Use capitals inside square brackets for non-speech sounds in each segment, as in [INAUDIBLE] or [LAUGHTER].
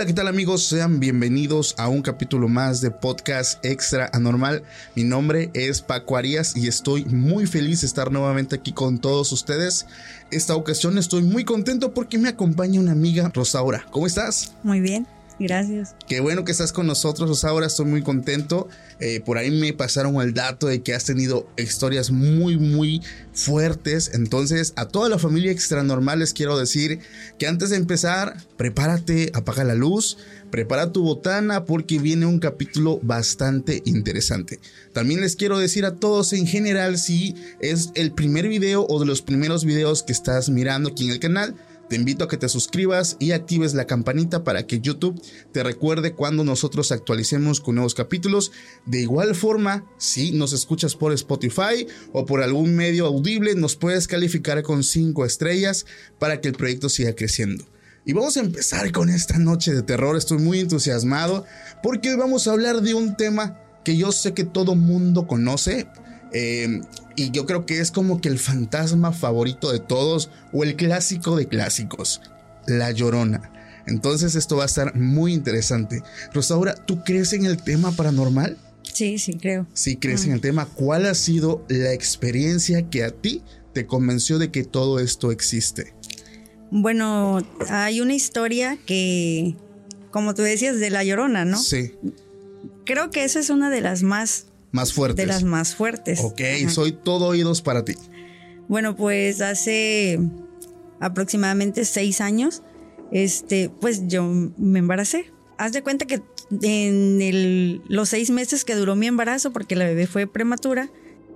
Hola, ¿qué tal amigos? Sean bienvenidos a un capítulo más de Podcast Extra Anormal. Mi nombre es Paco Arias y estoy muy feliz de estar nuevamente aquí con todos ustedes. Esta ocasión estoy muy contento porque me acompaña una amiga, Rosaura. ¿Cómo estás? Muy bien. Gracias. Qué bueno que estás con nosotros, ahora estoy muy contento. Eh, por ahí me pasaron el dato de que has tenido historias muy, muy fuertes. Entonces, a toda la familia extra normal les quiero decir que antes de empezar, prepárate, apaga la luz, prepara tu botana porque viene un capítulo bastante interesante. También les quiero decir a todos en general si es el primer video o de los primeros videos que estás mirando aquí en el canal te invito a que te suscribas y actives la campanita para que YouTube te recuerde cuando nosotros actualicemos con nuevos capítulos. De igual forma, si nos escuchas por Spotify o por algún medio audible, nos puedes calificar con 5 estrellas para que el proyecto siga creciendo. Y vamos a empezar con esta noche de terror. Estoy muy entusiasmado porque hoy vamos a hablar de un tema que yo sé que todo mundo conoce. Eh, y yo creo que es como que el fantasma favorito de todos o el clásico de clásicos, La Llorona. Entonces esto va a estar muy interesante. Rosaura, ¿tú crees en el tema paranormal? Sí, sí, creo. Sí, crees en el tema. ¿Cuál ha sido la experiencia que a ti te convenció de que todo esto existe? Bueno, hay una historia que, como tú decías, de La Llorona, ¿no? Sí. Creo que esa es una de las más más fuertes. De las más fuertes. Ok, soy todo oídos para ti. Bueno, pues hace aproximadamente seis años, este, pues yo me embaracé. Haz de cuenta que en los seis meses que duró mi embarazo, porque la bebé fue prematura,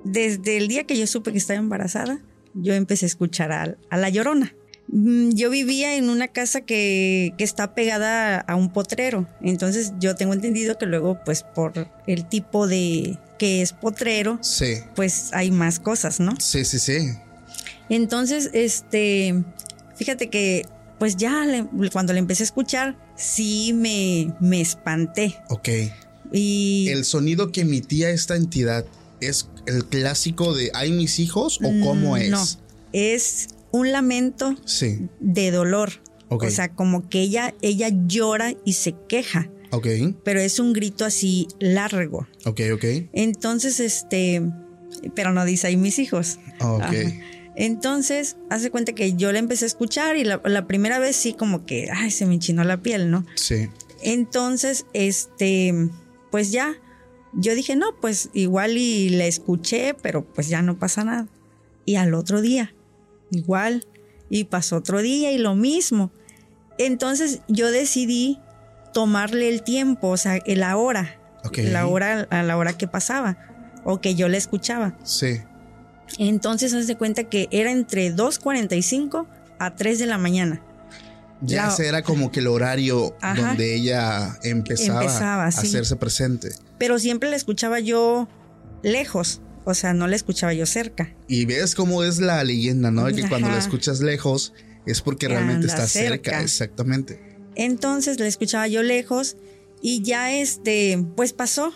desde el día que yo supe que estaba embarazada, yo empecé a escuchar a la llorona. Mm, yo vivía en una casa que, está pegada a un potrero. Entonces yo tengo entendido que luego, pues por el tipo de que es potrero, sí. pues hay más cosas, ¿no? Sí, sí, sí. Entonces, este, fíjate que pues ya cuando le empecé a escuchar, sí me, me espanté. Ok. Y... ¿El sonido que emitía esta entidad es el clásico de ¿hay mis hijos o cómo mm, es? No, es un lamento de dolor. O sea, como que ella, ella llora y se queja. Pero es un grito así largo. Ok, ok. Entonces, este, pero no dice ahí mis hijos. Ok. Entonces, hace cuenta que yo le empecé a escuchar y la, primera vez sí como que, ay, se me enchinó la piel, ¿no? Sí. Entonces, este, pues ya, yo dije, no, pues igual y la escuché, pero pues ya no pasa nada. Y al otro día, igual. Y pasó otro día y lo mismo. Entonces yo decidí tomarle el tiempo, o sea, la hora. La hora a la hora que pasaba. O que yo le escuchaba. Sí. Entonces se cuenta que era entre 2.45 a 3 de la mañana. Ya ese era como que el horario donde ella empezaba, a hacerse presente. Pero siempre la escuchaba yo lejos. O sea, no la escuchaba yo cerca. Y ves cómo es la leyenda, ¿no? Que cuando la escuchas lejos es porque realmente está cerca. exactamente. Entonces la escuchaba yo lejos y ya este, pues pasó.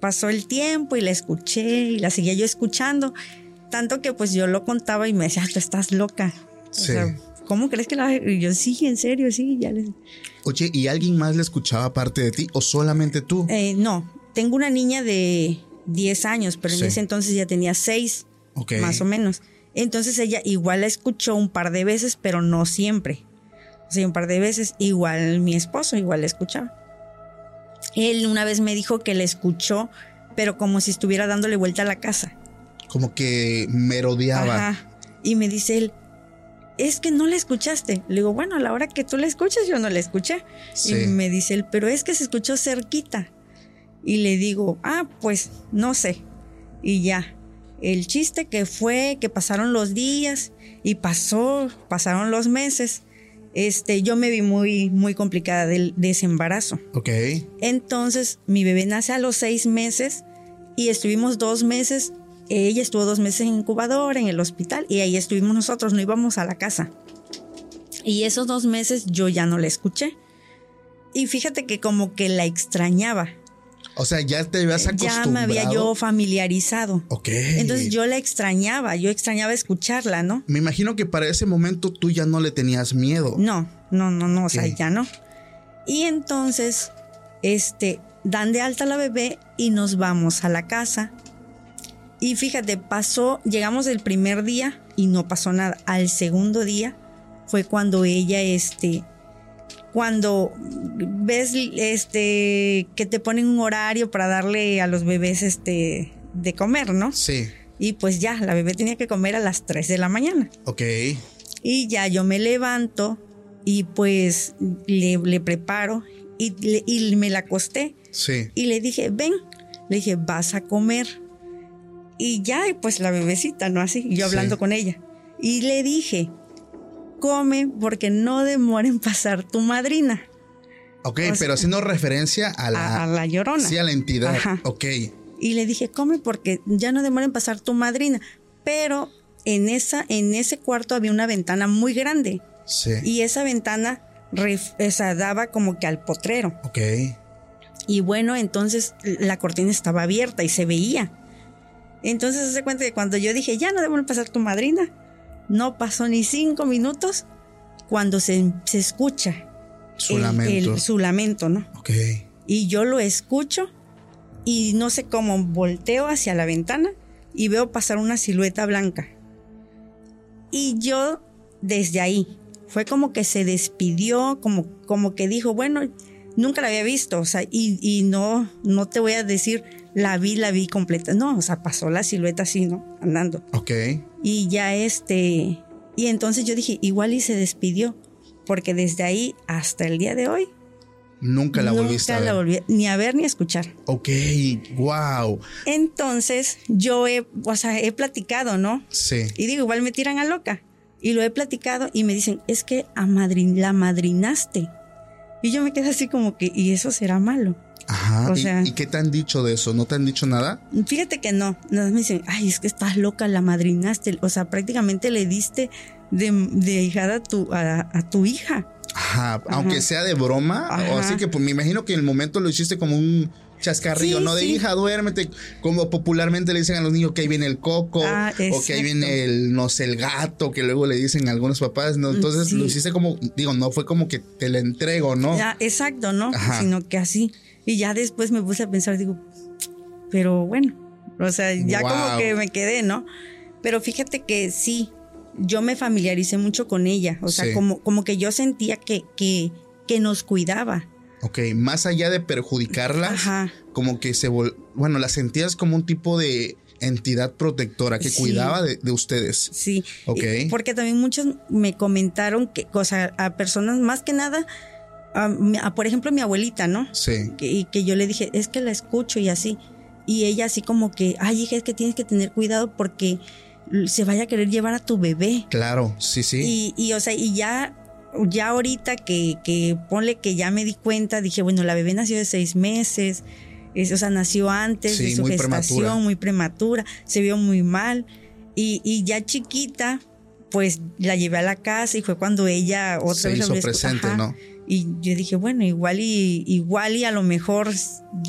Pasó el tiempo y la escuché y la seguía yo escuchando. Tanto que pues yo lo contaba y me decía, tú estás loca. sí. ¿cómo crees que la.? Y yo, sí, en serio, sí, ya les. Oye, ¿y alguien más la escuchaba aparte de ti o solamente tú? Eh, no, tengo una niña de 10 años, pero en ese entonces ya tenía 6, más o menos. Entonces ella igual la escuchó un par de veces, pero no siempre. O sea, un par de veces. Igual mi esposo, igual la escuchaba. Él una vez me dijo que la escuchó, pero como si estuviera dándole vuelta a la casa. Como que merodeaba. Ajá. Y me dice él, es que no la escuchaste. Le digo, bueno, a la hora que tú la escuchas, yo no la escuché. Y me dice él, pero es que se escuchó cerquita. Y le digo, ah, pues no sé. Y ya. El chiste que fue que pasaron los días y pasó, pasaron los meses. Este, yo me vi muy, muy complicada de, de ese embarazo. Ok. Entonces, mi bebé nace a los seis meses y estuvimos dos meses. Ella estuvo dos meses en incubador, en el hospital, y ahí estuvimos nosotros, no íbamos a la casa. Y esos dos meses yo ya no la escuché. Y fíjate que como que la extrañaba. O sea, ya te habías acostumbrado. Ya me había yo familiarizado. Ok. Entonces yo la extrañaba, yo extrañaba escucharla, ¿no? Me imagino que para ese momento tú ya no le tenías miedo. No, no, no, no, o sea, ya no. Y entonces, este, dan de alta a la bebé y nos vamos a la casa. Y fíjate, pasó, llegamos el primer día y no pasó nada. Al segundo día fue cuando ella, este, cuando ves, este, que te ponen un horario para darle a los bebés, este, de comer, ¿no? Sí. Y pues ya, la bebé tenía que comer a las 3 de la mañana. Ok. Y ya yo me levanto y pues le, le preparo y, le- y me la acosté. Sí. Y le dije, ven, le dije, vas a comer. Y ya, pues la bebecita, ¿no? Así, yo hablando Sí. con ella. Y le dije, come porque no demora en pasar tu madrina, Ok, O sea- pero haciendo referencia a la, a, a la llorona. sí, a la entidad. Ajá. Ok. Y le dije, come porque ya no demora en pasar tu madrina. Pero en, esa, en ese cuarto había una ventana muy grande. Sí. Y esa ventana ref- sea, daba como que al potrero. Ok. Y bueno, entonces la cortina estaba abierta y se veía. Entonces se cuenta que cuando yo dije, ya no debo pasar tu madrina, no pasó ni cinco minutos cuando se, se escucha Su el- lamento. el- su lamento, ¿no? Ok. Y yo lo escucho y no sé cómo volteo hacia la ventana y veo pasar una silueta blanca. Y yo desde ahí fue como que se despidió, como, como que dijo, bueno, nunca la había visto, o sea, y, y no, no te voy a decir, la vi, la vi completa. No, o sea, pasó la silueta así, ¿no? Andando. Ok. Y ya este, y entonces yo dije, igual y se despidió, porque desde ahí hasta el día de hoy Nunca la volviste a Nunca ver. la volví ni a ver ni a escuchar. Ok. Wow. Entonces, yo he, o sea, he platicado, ¿no? Sí. Y digo, igual me tiran a loca. Y lo he platicado y me dicen, es que a madrin la madrinaste. Y yo me quedo así como que, ¿y eso será malo? Ajá. O ¿Y- sea- ¿Y, qué te han dicho de eso? ¿No te han dicho nada? Fíjate que no. Nada más me dicen, ay, es que estás loca, la madrinaste. O sea, prácticamente le diste de, de hijada a tu, a, a tu hija. Ajá. Aunque sea de broma. O así que pues me imagino que en el momento lo hiciste como un chascarrillo, Sí, ¿no? De sí. hija, duérmete. Como popularmente le dicen a los niños que ahí viene el coco. Ah, o que ahí viene el, no sé, el gato, que luego le dicen a algunos papás, ¿no? Entonces Sí. lo hiciste como, digo, no fue como que te la entrego, ¿no? Ya, exacto, ¿no? Ajá. Sino que así. Y ya después me puse a pensar, digo, pero bueno, o sea, ya Wow. como que me quedé, ¿no? Pero fíjate que sí, yo me familiaricé mucho con ella, o sea, como, como que yo sentía que, que, que nos cuidaba. Ok, más allá de perjudicarlas, Ajá. como que se vol bueno, las sentías como un tipo de entidad protectora que Sí. cuidaba de, de ustedes. Sí, Ok. Porque también muchos me comentaron que, o sea, a personas más que nada, a, por ejemplo, mi abuelita, ¿no? Sí. que, y que yo le dije, es que la escucho y así. Y ella así como que, ay, hija, es que tienes que tener cuidado porque se vaya a querer llevar a tu bebé. Claro, sí, sí. Y, y, o sea, y ya, ya ahorita que, que ponle que ya me di cuenta, dije, bueno, la bebé nació de seis meses, es- o sea, nació antes Sí, de su muy gestación, prematura. muy prematura, se vio muy mal. Y, y ya chiquita, pues la llevé a la casa y fue cuando ella otra Se vez hizo presente, Ajá. ¿no? Y yo dije, bueno, igual y igual y a lo mejor,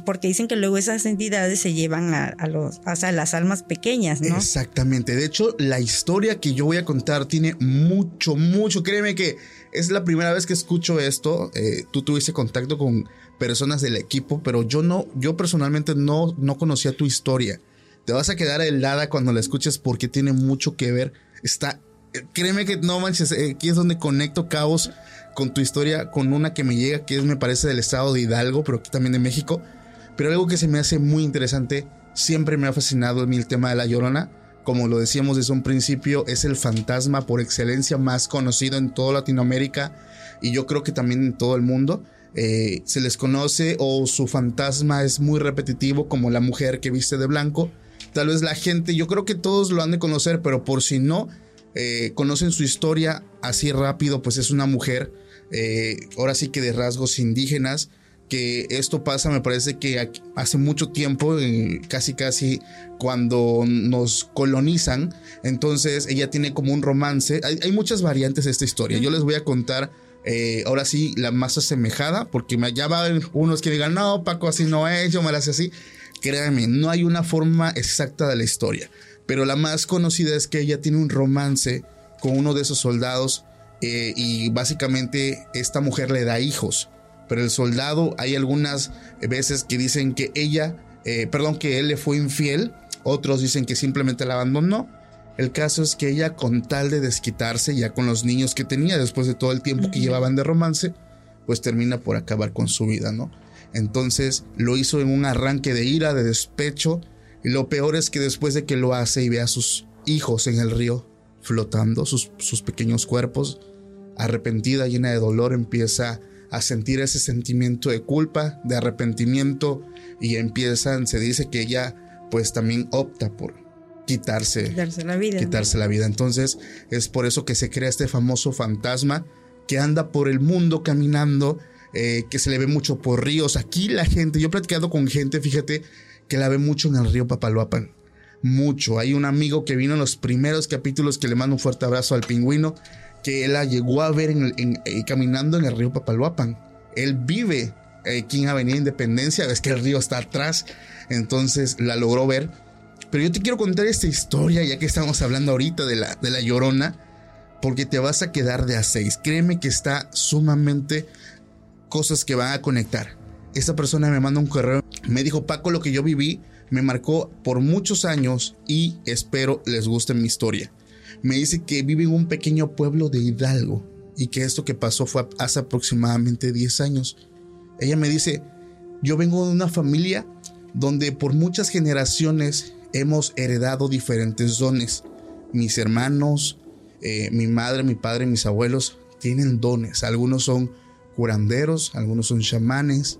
porque dicen que luego esas entidades se llevan a, los, las almas pequeñas, ¿no? Exactamente. De hecho, la historia que yo voy a contar tiene mucho, mucho. Créeme que es la primera vez que escucho esto. Eh, tú tuviste contacto con personas del equipo, pero yo no, yo personalmente no, no conocía tu historia. Te vas a quedar helada cuando la escuches porque tiene mucho que ver. Está, eh, créeme que no manches, eh, aquí es donde conecto cabos con tu historia, con una que me llega, que es, me parece, del estado de Hidalgo, pero aquí también de México. Pero algo que se me hace muy interesante, siempre me ha fascinado a mí el tema de la llorona. Como lo decíamos desde un principio, es el fantasma por excelencia más conocido en toda Latinoamérica y yo creo que también en todo el mundo. Eh, se les conoce o su fantasma es muy repetitivo, como la mujer que viste de blanco. Tal vez la gente, yo creo que todos lo han de conocer, pero por si no eh, conocen su historia así rápido, pues es una mujer, eh, ahora sí que de rasgos indígenas, que esto pasa, me parece que hace mucho tiempo, eh, casi casi cuando nos colonizan, entonces ella tiene como un romance, hay, muchas variantes de esta historia, yo les voy a contar eh, ahora sí la más asemejada, porque me, ya va unos que digan, no, Paco, así no es, yo me la hace así, créanme, no hay una forma exacta de la historia, pero la más conocida es que ella tiene un romance con uno de esos soldados eh, y básicamente esta mujer le da hijos pero el soldado hay algunas veces que dicen que ella, eh, perdón, que él le fue infiel, otros dicen que simplemente la abandonó. El caso es que ella con tal de desquitarse ya con los niños que tenía después de todo el tiempo que llevaban de romance, pues termina por acabar con su vida, ¿no? Entonces lo hizo en un arranque de ira, de despecho, y lo peor es que después de que lo hace y ve a sus hijos en el río flotando, sus, sus pequeños cuerpos, arrepentida, llena de dolor, empieza a sentir ese sentimiento de culpa, de arrepentimiento, y empiezan, se dice que ella pues también opta por quitarse, quitarse la vida. Quitarse la vida. Entonces es por eso que se crea este famoso fantasma que anda por el mundo caminando, eh, que se le ve mucho por ríos. Aquí la gente, yo he platicado con gente, fíjate, que la ve mucho en el río Papaloapan. Mucho. Hay un amigo que vino en los primeros capítulos que le mando un fuerte abrazo al pingüino, que él la llegó a ver en, eh, caminando en el río Papaloapan. Él vive eh, aquí en Avenida Independencia, es que el río está atrás, entonces la logró ver. Pero yo te quiero contar esta historia, ya que estamos hablando ahorita de la, de la llorona, porque te vas a quedar de a seis. Créeme que está sumamente cosas que van a conectar. Esta persona me manda un correo, me dijo, Paco, lo que yo viví me marcó por muchos años y espero les guste mi historia. Me dice que vive en un pequeño pueblo de Hidalgo y que esto que pasó fue hace aproximadamente 10 años. Ella me dice, yo vengo de una familia donde por muchas generaciones hemos heredado diferentes dones. Mis hermanos, eh, mi madre, mi padre, mis abuelos tienen dones. Algunos son curanderos, algunos son chamanes.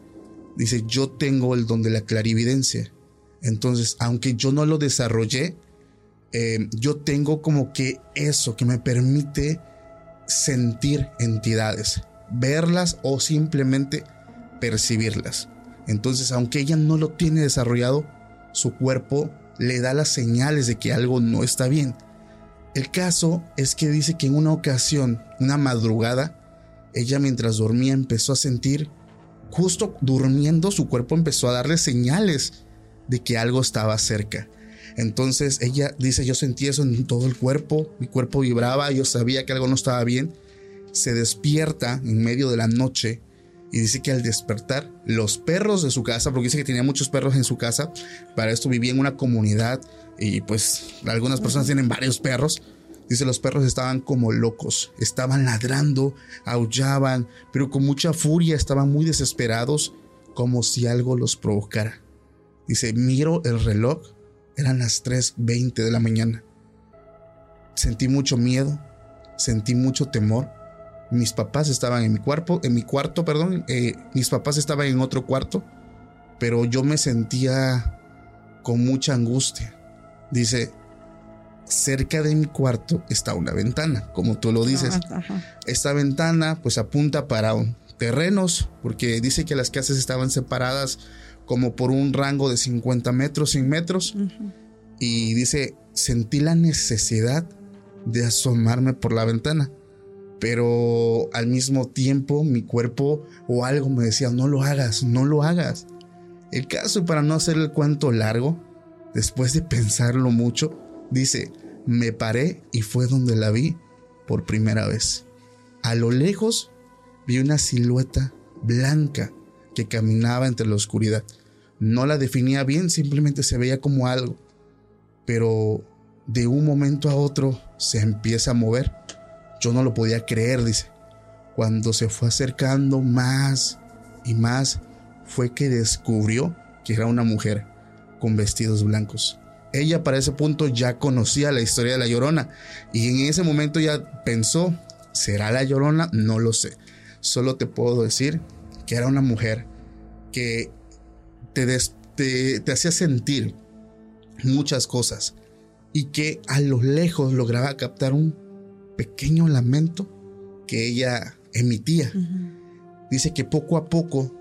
Dice, yo tengo el don de la clarividencia. Entonces, aunque yo no lo desarrollé, eh, yo tengo como que eso que me permite sentir entidades, verlas o simplemente percibirlas. Entonces, aunque ella no lo tiene desarrollado, su cuerpo le da las señales de que algo no está bien. El caso es que dice que en una ocasión, una madrugada, ella mientras dormía empezó a sentir, justo durmiendo, su cuerpo empezó a darle señales de que algo estaba cerca. Entonces ella dice, yo sentí eso en todo el cuerpo, mi cuerpo vibraba, yo sabía que algo no estaba bien. Se despierta en medio de la noche y dice que al despertar los perros de su casa, porque dice que tenía muchos perros en su casa, para esto vivía en una comunidad y pues algunas personas tienen varios perros. Dice, los perros estaban como locos, estaban ladrando, aullaban, pero con mucha furia, estaban muy desesperados, como si algo los provocara. Dice, miro el reloj, eran las 3.20 de la mañana. Sentí mucho miedo, sentí mucho temor. Mis papás estaban en mi cuarto, en mi cuarto, perdón, eh, mis papás estaban en otro cuarto, pero yo me sentía con mucha angustia. Dice, cerca de mi cuarto está una ventana, como tú lo dices. Esta ventana pues apunta para terrenos, porque dice que las casas estaban separadas como por un rango de 50 metros, 100 metros. Y dice, sentí la necesidad de asomarme por la ventana. Pero al mismo tiempo mi cuerpo o algo me decía, no lo hagas, no lo hagas. El caso, para no hacer el cuento largo, después de pensarlo mucho, dice, me paré y fue donde la vi por primera vez. A lo lejos vi una silueta blanca que caminaba entre la oscuridad. No la definía bien, simplemente se veía como algo. Pero de un momento a otro se empieza a mover. Yo no lo podía creer, dice. Cuando se fue acercando más y más, fue que descubrió que era una mujer con vestidos blancos. Ella para ese punto ya conocía la historia de la Llorona y en ese momento ya pensó, ¿será la Llorona? No lo sé. Solo te puedo decir que era una mujer que te, te, hacía sentir muchas cosas y que a lo lejos lograba captar un pequeño lamento que ella emitía. Dice que poco a poco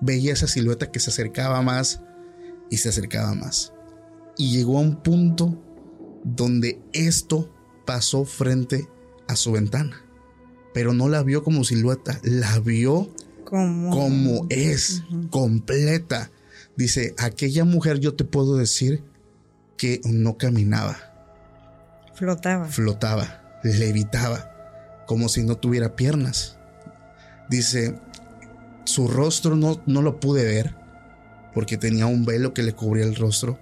veía esa silueta que se acercaba más y se acercaba más. Y llegó a un punto donde esto pasó frente a su ventana. Pero no la vio como silueta, la vio como, es, completa. Dice, aquella mujer yo te puedo decir que no caminaba. Flotaba. Flotaba, levitaba, como si no tuviera piernas. Dice, Su rostro no, no lo pude ver porque tenía un velo que le cubría el rostro.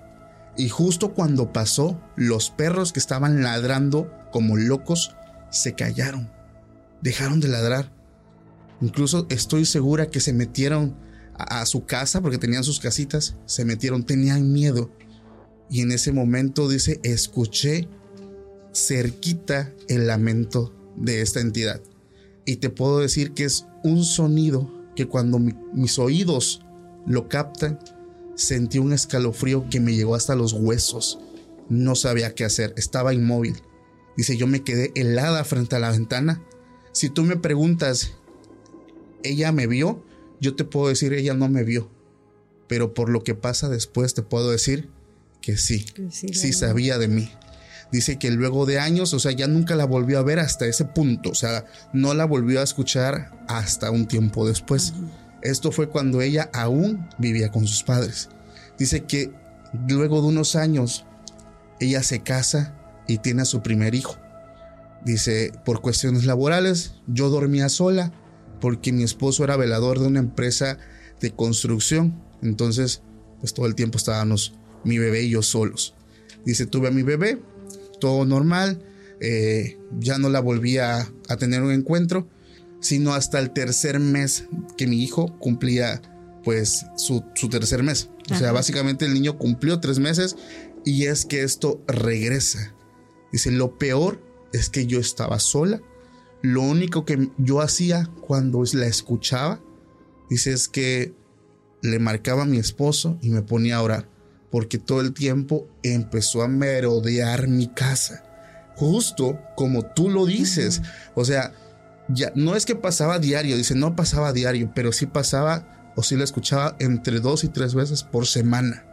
Y justo cuando pasó, los perros que estaban ladrando como locos se callaron, dejaron de ladrar. Incluso estoy segura que se metieron a, su casa porque tenían sus casitas, se metieron, tenían miedo. Y en ese momento dice, escuché cerquita el lamento de esta entidad. Y te puedo decir que es un sonido que cuando mis oídos lo captan, sentí un escalofrío que me llegó hasta los huesos. No sabía qué hacer, estaba inmóvil. Dice, yo me quedé helada frente a la ventana. Si tú me preguntas, ¿ella me vio? Yo te puedo decir, ella no me vio. Pero por lo que pasa después te puedo decir que sí, sí, sabía de mí. Dice que luego de años, o sea, ya nunca la volvió a ver hasta ese punto, o sea, no la volvió a escuchar hasta un tiempo después. Esto fue cuando ella aún vivía con sus padres. Dice que luego de unos años, ella se casa y tiene a su primer hijo. Dice, por cuestiones laborales, yo dormía sola porque mi esposo era velador de una empresa de construcción. Entonces, pues todo el tiempo estábamos mi bebé y yo solos. Dice, tuve a mi bebé, todo normal, eh, ya no la volví a, tener un encuentro, sino hasta el tercer mes que mi hijo cumplía pues su, tercer mes. O sea, básicamente el niño cumplió tres meses y es que esto regresa. Dice, lo peor es que yo estaba sola. Lo único que yo hacía cuando la escuchaba, dice, es que le marcaba a mi esposo y me ponía a orar porque todo el tiempo empezó a merodear mi casa. Justo como tú lo dices. O sea, ya no es que pasaba diario, dice, no pasaba diario, pero sí pasaba o sí la escuchaba entre dos y tres veces por semana.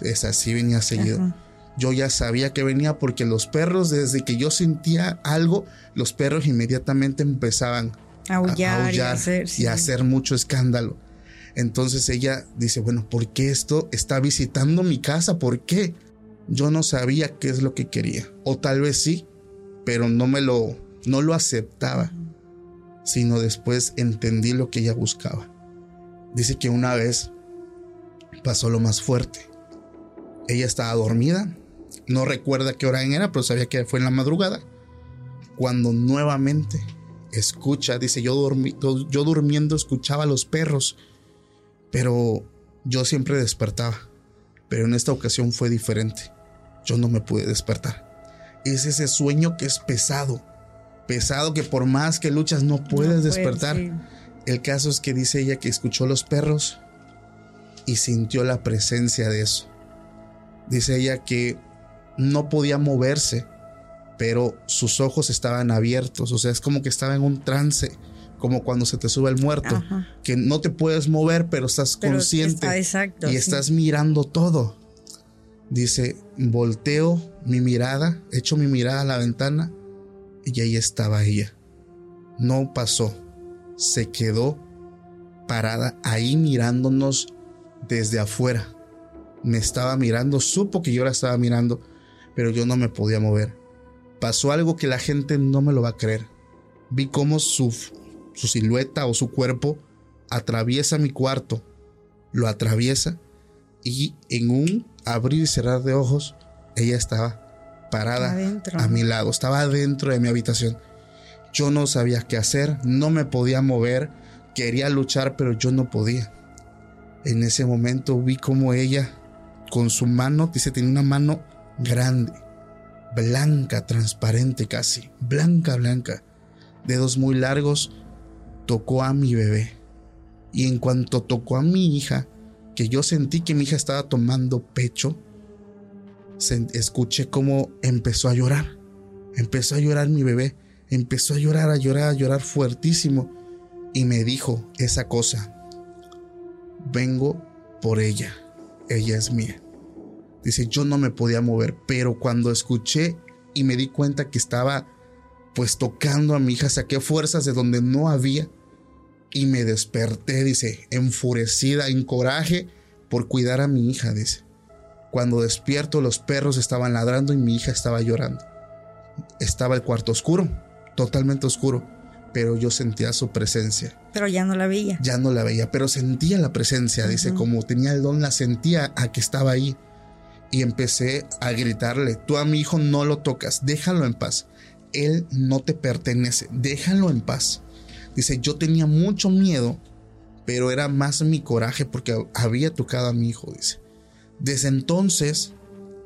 Es así, venía seguido. Yo ya sabía que venía porque los perros, desde que yo sentía algo, los perros inmediatamente empezaban a aullar, y, a hacer mucho escándalo. Entonces ella dice, bueno, ¿por qué esto está visitando mi casa? ¿Por qué? Yo no sabía qué es lo que quería. O tal vez sí, pero no me lo, no lo aceptaba. Sino después entendí lo que ella buscaba. Dice que una vez pasó lo más fuerte. Ella estaba dormida. No recuerda qué hora era, pero sabía que fue en la madrugada. Cuando nuevamente escucha, dice, yo, yo durmiendo escuchaba a los perros pero yo siempre despertaba. Pero en esta ocasión fue diferente. Yo no me pude despertar. Es ese sueño que es pesado. Pesado que por más que luchas no puedes despertar. El caso es que dice ella que escuchó los perros y sintió la presencia de eso. Dice ella que no podía moverse, pero sus ojos estaban abiertos. O sea, es como que estaba en un trance como cuando se te sube el muerto, que no te puedes mover, pero estás consciente y estás mirando todo. Dice, volteo mi mirada, echo mi mirada a la ventana y ahí estaba ella. No pasó, se quedó parada ahí mirándonos desde afuera. Me estaba mirando, supo que yo la estaba mirando, pero yo no me podía mover. Pasó algo que la gente no me lo va a creer. Vi cómo su su silueta o su cuerpo atraviesa mi cuarto, lo atraviesa y en un abrir y cerrar de ojos, ella estaba parada a mi lado, estaba dentro de mi habitación. Yo no sabía qué hacer, no me podía mover, quería luchar, pero yo no podía. En ese momento vi como ella, con su mano, dice, tenía una mano grande, blanca, transparente casi, blanca, blanca, dedos muy largos, tocó a mi bebé. Y en cuanto tocó a mi hija, que yo sentí que mi hija estaba tomando pecho, escuché cómo empezó a llorar. Empezó a llorar mi bebé. Empezó a llorar, a llorar, a llorar fuertísimo. Y me dijo esa cosa. Vengo por ella. Ella es mía. Dice, yo no me podía mover, pero cuando escuché y me di cuenta que estaba pues tocando a mi hija, saqué fuerzas de donde no había y me desperté, dice, enfurecida, en coraje por cuidar a mi hija, dice. Cuando despierto los perros estaban ladrando y mi hija estaba llorando. Estaba el cuarto oscuro, totalmente oscuro, pero yo sentía su presencia. Pero ya no la veía. Ya no la veía, pero sentía la presencia, dice, como tenía el don, la sentía a que estaba ahí. Y empecé a gritarle, tú a mi hijo no lo tocas, déjalo en paz. Él no te pertenece, déjalo en paz. Dice, yo tenía mucho miedo, pero era más mi coraje porque había tocado a mi hijo, dice. Desde entonces,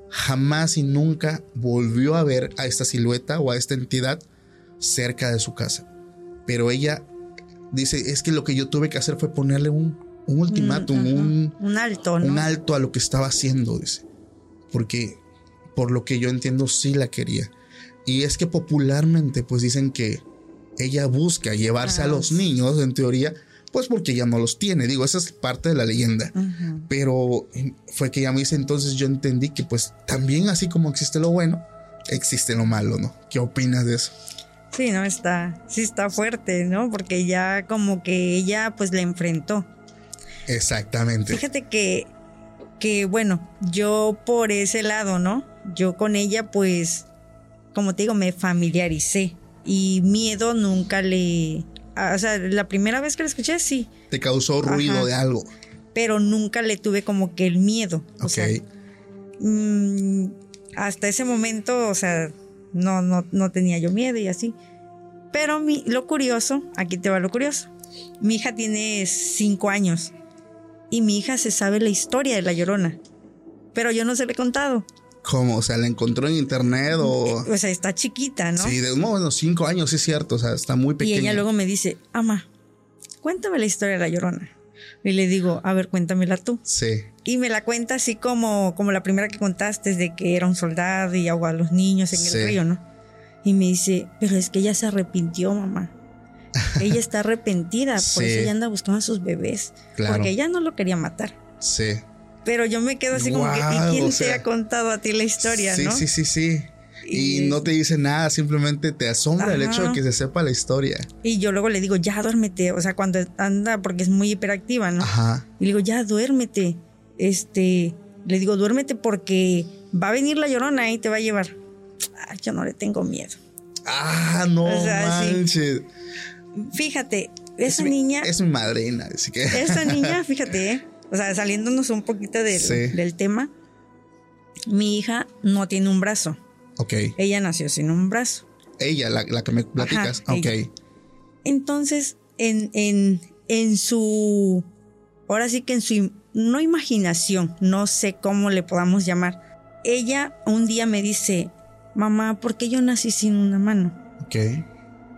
jamás y nunca volvió a ver a esta silueta o a esta entidad cerca de su casa. Pero ella dice, es que lo que yo tuve que hacer fue ponerle un, ultimátum, un, un, alto, Un alto a lo que estaba haciendo, dice. Porque, por lo que yo entiendo, sí la quería. Y es que popularmente, pues dicen que ella busca llevarse a los niños, en teoría, pues porque ya no los tiene. Digo, esa es parte de la leyenda. Pero fue que ella me dice, entonces yo entendí que pues también así como existe lo bueno, existe lo malo, ¿no? ¿Qué opinas de eso? Sí, no, está, sí está fuerte, ¿no? Porque ya como que ella pues le enfrentó. Exactamente. Fíjate que, que bueno, yo por ese lado, ¿no? Yo con ella pues, como te digo, me familiaricé y miedo nunca le... O sea, la primera vez que la escuché, sí. Te causó ruido de algo. Pero nunca le tuve como que el miedo. O sea, mm, hasta ese momento, o sea, no, no, no tenía yo miedo y así. Pero mi, lo curioso, aquí te va lo curioso. Mi hija tiene cinco años y mi hija se sabe la historia de la llorona, pero yo no se le he contado. ¿Cómo? O sea, ¿la encontró en internet o...? O sea, está chiquita, ¿no? Sí, de unos cinco años, es cierto, o sea, está muy pequeña. Y ella luego me dice, ama, cuéntame la historia de la llorona. Y le digo, a ver, cuéntamela tú. Sí. Y me la cuenta así como, como la primera que contaste, de que era un soldado y ahogó a los niños en el río, ¿no? Y me dice, pero es que ella se arrepintió, mamá. Ella está arrepentida, por eso ella anda buscando a sus bebés. Porque ella no lo quería matar. Sí. Pero yo me quedo así como que, ¿y quién te ha contado a ti la historia, sí, no? Sí, sí, sí. Y, no te dice nada, simplemente te asombra el hecho de que se sepa la historia. Y yo luego le digo, ya duérmete, o sea, cuando anda, porque es muy hiperactiva, ¿no? Ajá. Y le digo, ya duérmete. Este, le digo, duérmete porque va a venir la llorona y te va a llevar. Ah, yo no le tengo miedo. Ah, no manches. Fíjate, esa niña. Es mi madrina, así que. [LAUGHS] Esa niña, [LAUGHS] fíjate, ¿eh? o sea, saliéndonos un poquito del, del tema, mi hija no tiene un brazo. Ok. Ella nació sin un brazo. Ella, la, que me platicas. ok. Entonces, en, en, en su. Ahora sí que en su. No imaginación, no sé cómo le podamos llamar. Ella un día me dice: Mamá, ¿por qué yo nací sin una mano? Ok.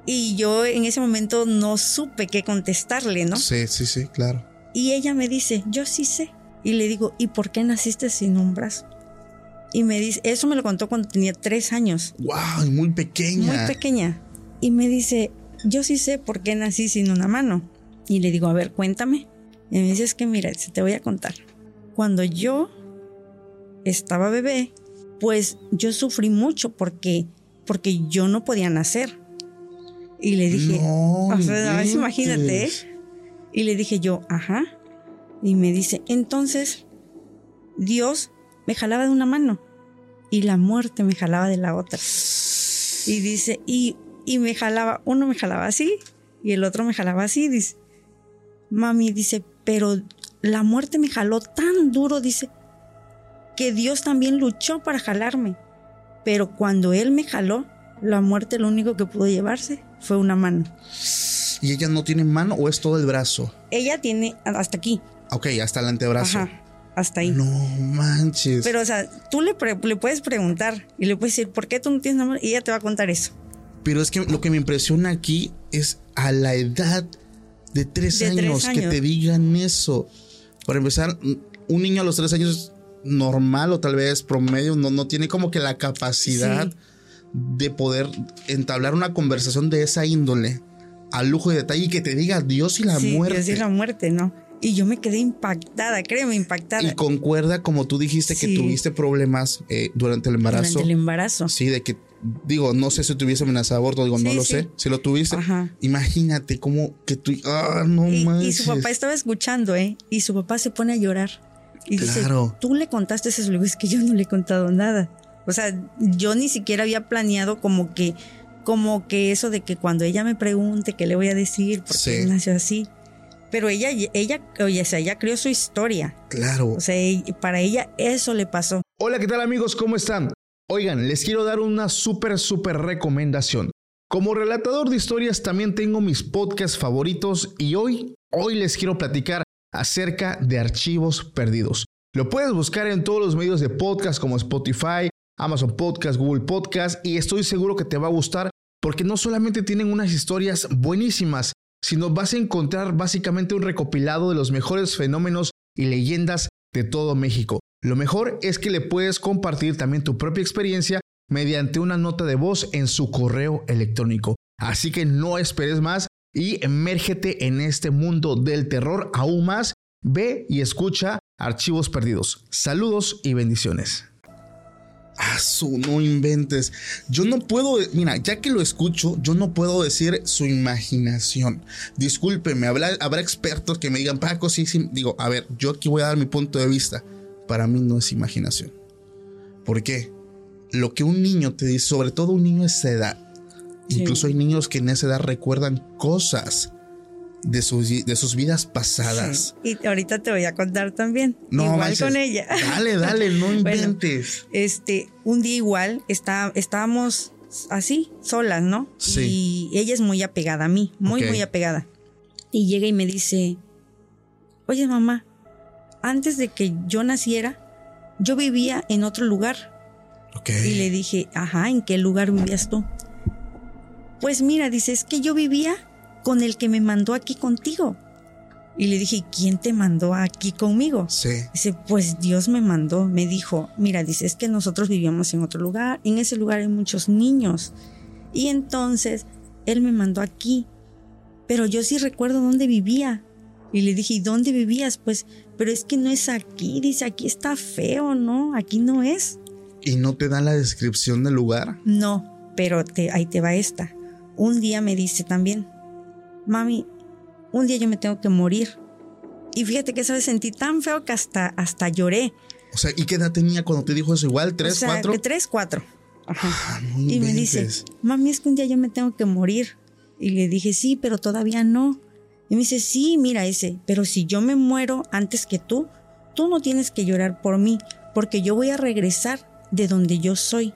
Y yo en ese momento no supe qué contestarle, ¿no? Sí, sí, sí, claro. Y ella me dice, yo sí sé. Y le digo, ¿y por qué naciste sin un brazo? Y me dice, eso me lo contó cuando tenía tres años. ¡Wow! Muy pequeña. Muy pequeña. Y me dice, yo sí sé por qué nací sin una mano. Y le digo, a ver, cuéntame. Y me dice, es que mira, te voy a contar. Cuando yo estaba bebé, pues yo sufrí mucho porque, porque yo no podía nacer. Y le dije, no, o sea, imagínate. ¿eh? Y le dije yo, ajá. Y me dice, entonces Dios me jalaba de una mano y la muerte me jalaba de la otra. Y dice, y, y me jalaba, uno me jalaba así y el otro me jalaba así. Dice, mami, dice, pero la muerte me jaló tan duro, dice, que Dios también luchó para jalarme. Pero cuando Él me jaló, la muerte lo único que pudo llevarse fue una mano. ¿Y ella no tiene mano o es todo el brazo? Ella tiene hasta aquí. Ok, hasta el antebrazo. Ajá, hasta ahí. No manches. Pero, o sea, tú le, le puedes preguntar y le puedes decir, ¿por qué tú no tienes mano? Y ella te va a contar eso. Pero es que lo que me impresiona aquí es a la edad de tres, años, que te digan eso. Para empezar, un niño a los tres años normal o tal vez promedio no, no tiene como que la capacidad de poder entablar una conversación de esa índole al lujo y detalle y que te diga Dios y la muerte. Dios y la muerte, ¿no? Y yo me quedé impactada, créeme, impactada. Y concuerda, como tú dijiste, que tuviste problemas eh, durante el embarazo. Durante el embarazo. Sí, de que, digo, no sé si tuviese amenaza de aborto, digo, no lo sé. Si lo tuviste, imagínate cómo que tú. Ah, no y, manches. Y su papá estaba escuchando, ¿eh? Y su papá se pone a llorar. Y claro. dice, tú le contaste eso. Le digo, es que yo no le he contado nada. O sea, yo ni siquiera había planeado como que como que eso de que cuando ella me pregunte qué le voy a decir, porque Sí. nació así. Pero ella, ella, oye, o sea, ella creó su historia. Claro. O sea, para ella eso le pasó. Hola, ¿qué tal amigos? ¿Cómo están? Oigan, les quiero dar una súper, súper recomendación. Como relatador de historias también tengo mis podcasts favoritos y hoy, hoy les quiero platicar acerca de archivos perdidos. Lo puedes buscar en todos los medios de podcast como Spotify, Amazon Podcast, Google Podcast y estoy seguro que te va a gustar porque no solamente tienen unas historias buenísimas, sino vas a encontrar básicamente un recopilado de los mejores fenómenos y leyendas de todo México. Lo mejor es que le puedes compartir también tu propia experiencia mediante una nota de voz en su correo electrónico. Así que no esperes más y emérgete en este mundo del terror aún más. Ve y escucha Archivos Perdidos. Saludos y bendiciones. No inventes. Yo no puedo, mira, ya que lo escucho, yo no puedo decir su imaginación. Discúlpeme, habrá, habrá expertos que me digan, Paco, sí, sí. Digo, a ver, yo aquí voy a dar mi punto de vista. Para mí no es imaginación. ¿Por qué? Lo que un niño te dice, sobre todo un niño de esa edad. Sí. Incluso hay niños que en esa edad recuerdan cosas de sus, de sus vidas pasadas. Sí. Y ahorita te voy a contar también. No, igual manches. con ella. Dale, dale, no [LAUGHS] Bueno, inventes. este, un día igual está, estábamos así, solas, ¿no? Sí. Y ella es muy apegada a mí, muy, muy apegada. Y llega y me dice, oye mamá, antes de que yo naciera, yo vivía en otro lugar. Ok. Y le dije, ajá, ¿en qué lugar vivías tú? Pues mira, dice, es que yo vivía con el que me mandó aquí contigo. Y le dije, ¿quién te mandó aquí conmigo? Sí. Dice, pues Dios me mandó, me dijo, mira, dice, es que nosotros vivíamos en otro lugar, en ese lugar hay muchos niños. Y entonces Él me mandó aquí, pero yo sí recuerdo dónde vivía. Y le dije, ¿y dónde vivías? Pues, pero es que no es aquí, dice, aquí está feo, ¿no? Aquí no es. ¿Y no te dan la descripción del lugar? No, pero te, ahí te va esta. Un día me dice también, mami, un día yo me tengo que morir. Y fíjate que esa vez sentí tan feo que hasta, hasta lloré. O sea, ¿y qué edad tenía cuando te dijo eso? ¿Igual? ¿Tres, O sea, cuatro? que Tres, cuatro. Ajá. Ah, no Y me dice, mami, es que un día yo me tengo que morir. Y le dije, sí, pero todavía no. Y me dice, sí, mira ese, pero si yo me muero antes que tú, tú no tienes que llorar por mí, porque yo voy a regresar de donde yo soy.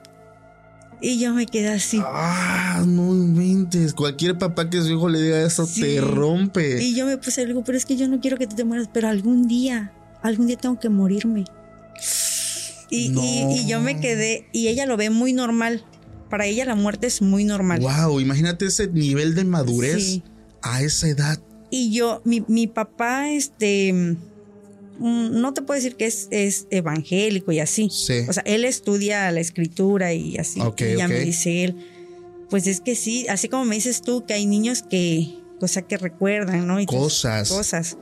Y yo me quedé así. Ah, no inventes. Cualquier papá que su hijo le diga eso Sí. te rompe. Y yo me puse algo, pero es que yo no quiero que tú te mueras, pero algún día, algún día tengo que morirme. Y, No. y- y yo me quedé, y ella lo ve muy normal. Para ella la muerte es muy normal. Wow, imagínate ese nivel de madurez Sí. a esa edad. Y yo, mi, mi papá, este, no te puedo decir que es, es evangélico y así. Sí. O sea, él estudia la escritura y así. Ok, y ya me dice él, pues es que sí, así como me dices tú, que hay niños que, o sea, que recuerdan, ¿no? Y Cosas. Cosas.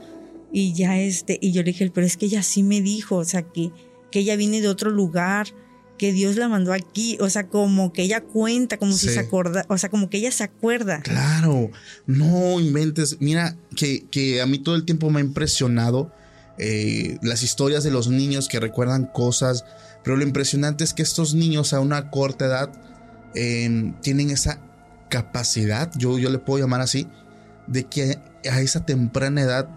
Y ya este, y yo le dije, pero es que ella sí me dijo, o sea, que, que ella viene de otro lugar, que Dios la mandó aquí, o sea, como que ella cuenta, como si se acorda, o sea, como que ella se acuerda. Claro, no inventes. Mira, que, que a mí todo el tiempo me ha impresionado eh, las historias de los niños que recuerdan cosas, pero lo impresionante es que estos niños a una corta edad eh, tienen esa capacidad, yo, yo le puedo llamar así, de que a esa temprana edad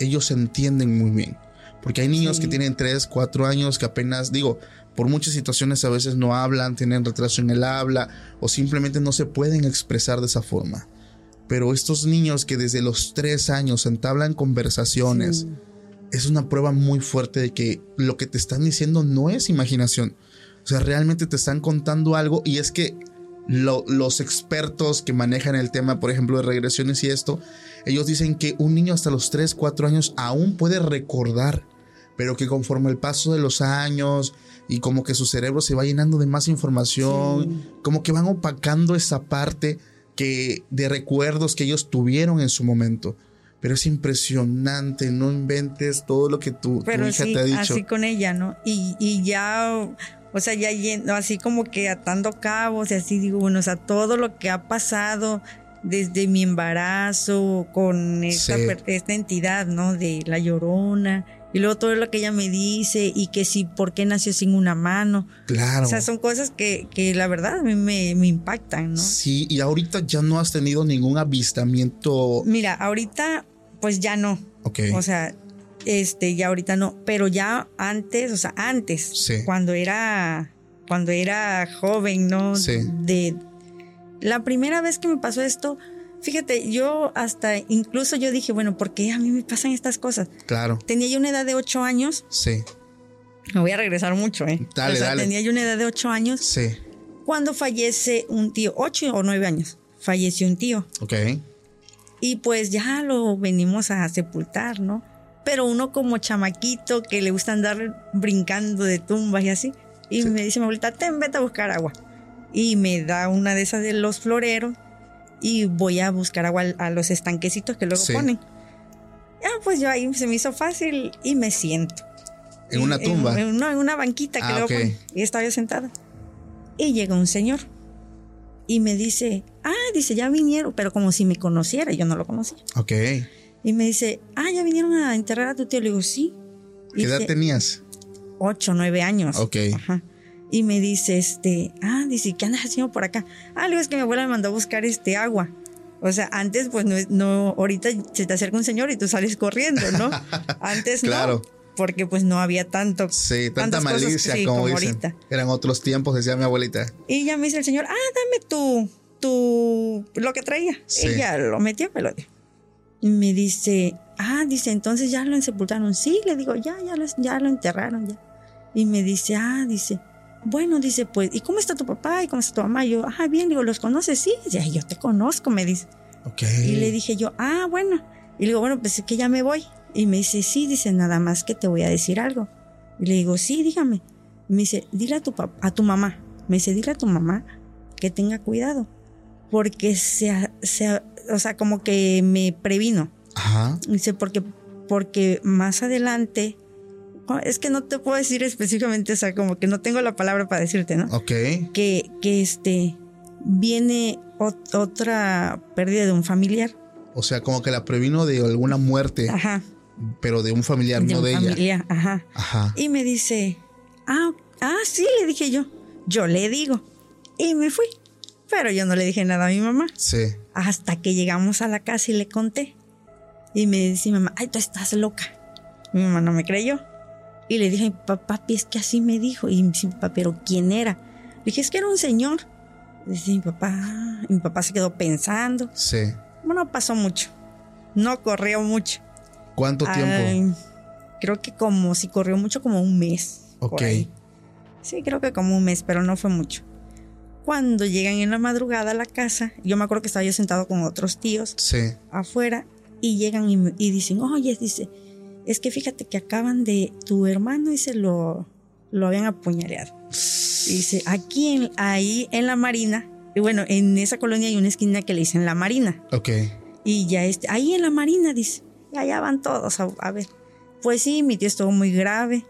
ellos se entienden muy bien. Porque hay niños Sí. que tienen 3, 4 años que apenas, digo, por muchas situaciones a veces no hablan, tienen retraso en el habla o simplemente no se pueden expresar de esa forma. Pero estos niños que desde los 3 años entablan conversaciones, Sí. Es una prueba muy fuerte de que lo que te están diciendo no es imaginación. O sea, realmente te están contando algo y es que lo- los expertos que manejan el tema, por ejemplo, de regresiones y esto, ellos dicen que un niño hasta los 3, 4 años aún puede recordar, pero que conforme el paso de los años y como que su cerebro se va llenando de más información, como que van opacando esa parte que de recuerdos que ellos tuvieron en su momento. Pero es impresionante, no inventes todo lo que tu, tu Pero hija sí, te ha dicho. así con ella, ¿no? Y, y ya, o sea, ya yendo, así como que atando cabos y así digo, bueno, o sea, todo lo que ha pasado desde mi embarazo con esta, Sí. esta entidad, ¿no? De la llorona Y luego todo lo que ella me dice y que si, ¿por qué nació sin una mano? Claro. O sea, son cosas que, que la verdad a mí me, me impactan, ¿no? Sí, y ahorita ya no has tenido ningún avistamiento. Mira, ahorita pues ya no. Ok. O sea, este, ya ahorita no, pero ya antes, o sea, antes, Sí. cuando era, cuando era joven, ¿no? Sí. De la primera vez que me pasó esto, fíjate, yo hasta incluso yo dije, bueno, ¿por qué a mí me pasan estas cosas? Claro. Tenía yo una edad de ocho años, Sí, me voy a regresar mucho, ¿eh? Dale, o sea, dale. tenía yo una edad de ocho años sí. cuando fallece un tío, ocho o nueve años, falleció un tío. Ok. Y pues ya lo venimos a sepultar, ¿no? Pero uno como chamaquito que le gusta andar brincando de tumbas y así. Y me dice mi abuelita, ten, vete a buscar agua. Y me da una de esas de los floreros y voy a buscar agua a los estanquecitos que luego Sí. ponen. Ah, pues yo ahí se me hizo fácil y me siento. En una tumba. En, no, en una banquita que Ah, luego ponen. Y estaba yo sentada. Y llega un señor y me dice, ah, dice, ya vinieron, pero como si me conociera, yo no lo conocía. Ok. ¿Qué Y me dice, ah, ya vinieron a enterrar a tu tío. Le digo, sí. Y edad tenías? Ocho, nueve años. Ok. Ajá. Y me dice, este, ah, dice, ¿qué andas haciendo por acá? Ah, le digo, es que mi abuela me mandó a buscar este agua. O sea, antes, pues no, no, ahorita se te acerca un señor y tú sales corriendo, ¿no? [LAUGHS] Antes Claro. no. Porque pues no había tanto. Sí, tanta cosas, malicia sí, como, como dicen. ahorita. Eran otros tiempos, decía mi abuelita. Y ya me dice el señor, ah, dame tu, tu, lo que traía. Sí. Y ya lo metió, me lo dio. Y me dice, ah, dice, entonces ya lo sepultaron. Sí, le digo, ya, ya lo, ya lo enterraron, ya. Y me dice, ah, dice, bueno, dice, pues, ¿y cómo está tu papá? ¿Y cómo está tu mamá? Y yo, ah, bien, digo, ¿los conoces? Sí, dice, "Ay, yo te conozco, me dice. Ok. Y le dije yo, ah, bueno. Y le digo, bueno, pues es que ya me voy. Y me dice, sí, dice, nada más que te voy a decir algo. Y le digo, sí, dígame. Y me dice, dile a tu, a tu mamá. Me dice, dile a tu mamá que tenga cuidado. Porque se, se, o sea, como que me previno. Ajá. Dice, porque, porque más adelante, oh, es que no te puedo decir específicamente, o sea, como que no tengo la palabra para decirte, ¿no? Ok. que, que este viene ot- otra pérdida de un familiar. O sea, como que la previno de alguna muerte, Ajá. Pero de un familiar, de no un de ella. familiar, ajá. Ajá. Y me dice, ah, ah, sí, le dije yo. Yo le digo. Y me fui. Pero yo no le dije nada a mi mamá. Sí. Hasta que llegamos a la casa y le conté. Y me dice mi mamá, ay, tú estás loca. Mi mamá no me creyó. Y le dije, papá, papi, es que así me dijo. Y me dice, papá, pero ¿quién era? Le dije, es que era un señor. Dice mi papá. Y mi papá se quedó pensando. Sí. Bueno, pasó mucho. No corrió mucho. ¿Cuánto tiempo? Ay, creo que como si corrió mucho, como un mes. Ok. Sí, creo que como un mes, pero no fue mucho. Cuando llegan en la madrugada a la casa, yo me acuerdo que estaba yo sentado con otros tíos Sí. afuera y llegan y, y dicen, oye, dice, es que fíjate que acaban de, tu hermano y se lo, lo habían apuñaleado. Dice, aquí, en, ahí en la Marina, y bueno, en esa colonia hay una esquina que le dicen la Marina. Ok. Y ya este, ahí en la Marina, dice, y allá van todos a, a ver. Pues sí, mi tío estuvo muy grave,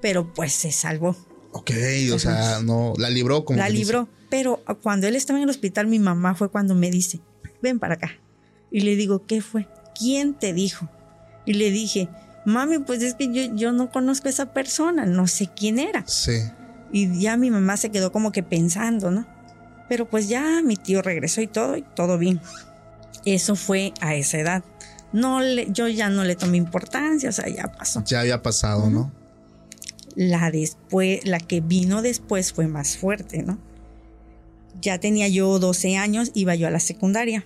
pero pues se salvó. Ok. O sea, no. La libró como. la dice. libró. Pero cuando él estaba en el hospital, mi mamá fue cuando me dice, ven para acá. Y le digo, ¿qué fue? ¿Quién te dijo? Y le dije, mami, pues es que yo, yo no conozco a esa persona, no sé quién era. Sí. Y ya mi mamá se quedó como que pensando, ¿no? Pero pues ya mi tío regresó y todo, y todo bien. Eso fue a esa edad. No le, yo ya no le tomé importancia, o sea, ya pasó. Ya había pasado, ¿no? La después, la que vino después fue más fuerte, ¿no? Ya tenía yo 12 años, iba yo a la secundaria.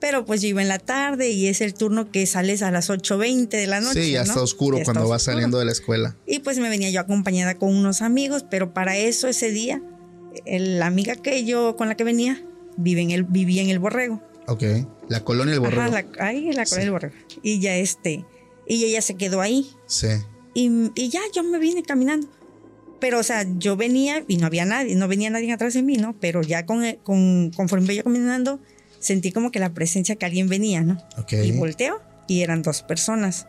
Pero pues yo iba en la tarde y es el turno que sales a las 8.20 de la noche. sí, ya ¿no? está oscuro Ya está cuando vas saliendo de la escuela. Y pues me venía yo acompañada con unos amigos, pero para eso ese día, el- la amiga que yo con la que venía vive en el, vivía en el borrego. Ok. La colonia del borrego. Ajá, la, ahí la colonia del borrego. Y ya este, y ella se quedó ahí. Sí. Y, y ya yo me vine caminando. Pero, o sea, yo venía y no había nadie, no venía nadie atrás de mí, ¿no? Pero ya con, con, conforme yo caminando, sentí como que la presencia que alguien venía, ¿no? Ok. Y volteo y eran dos personas.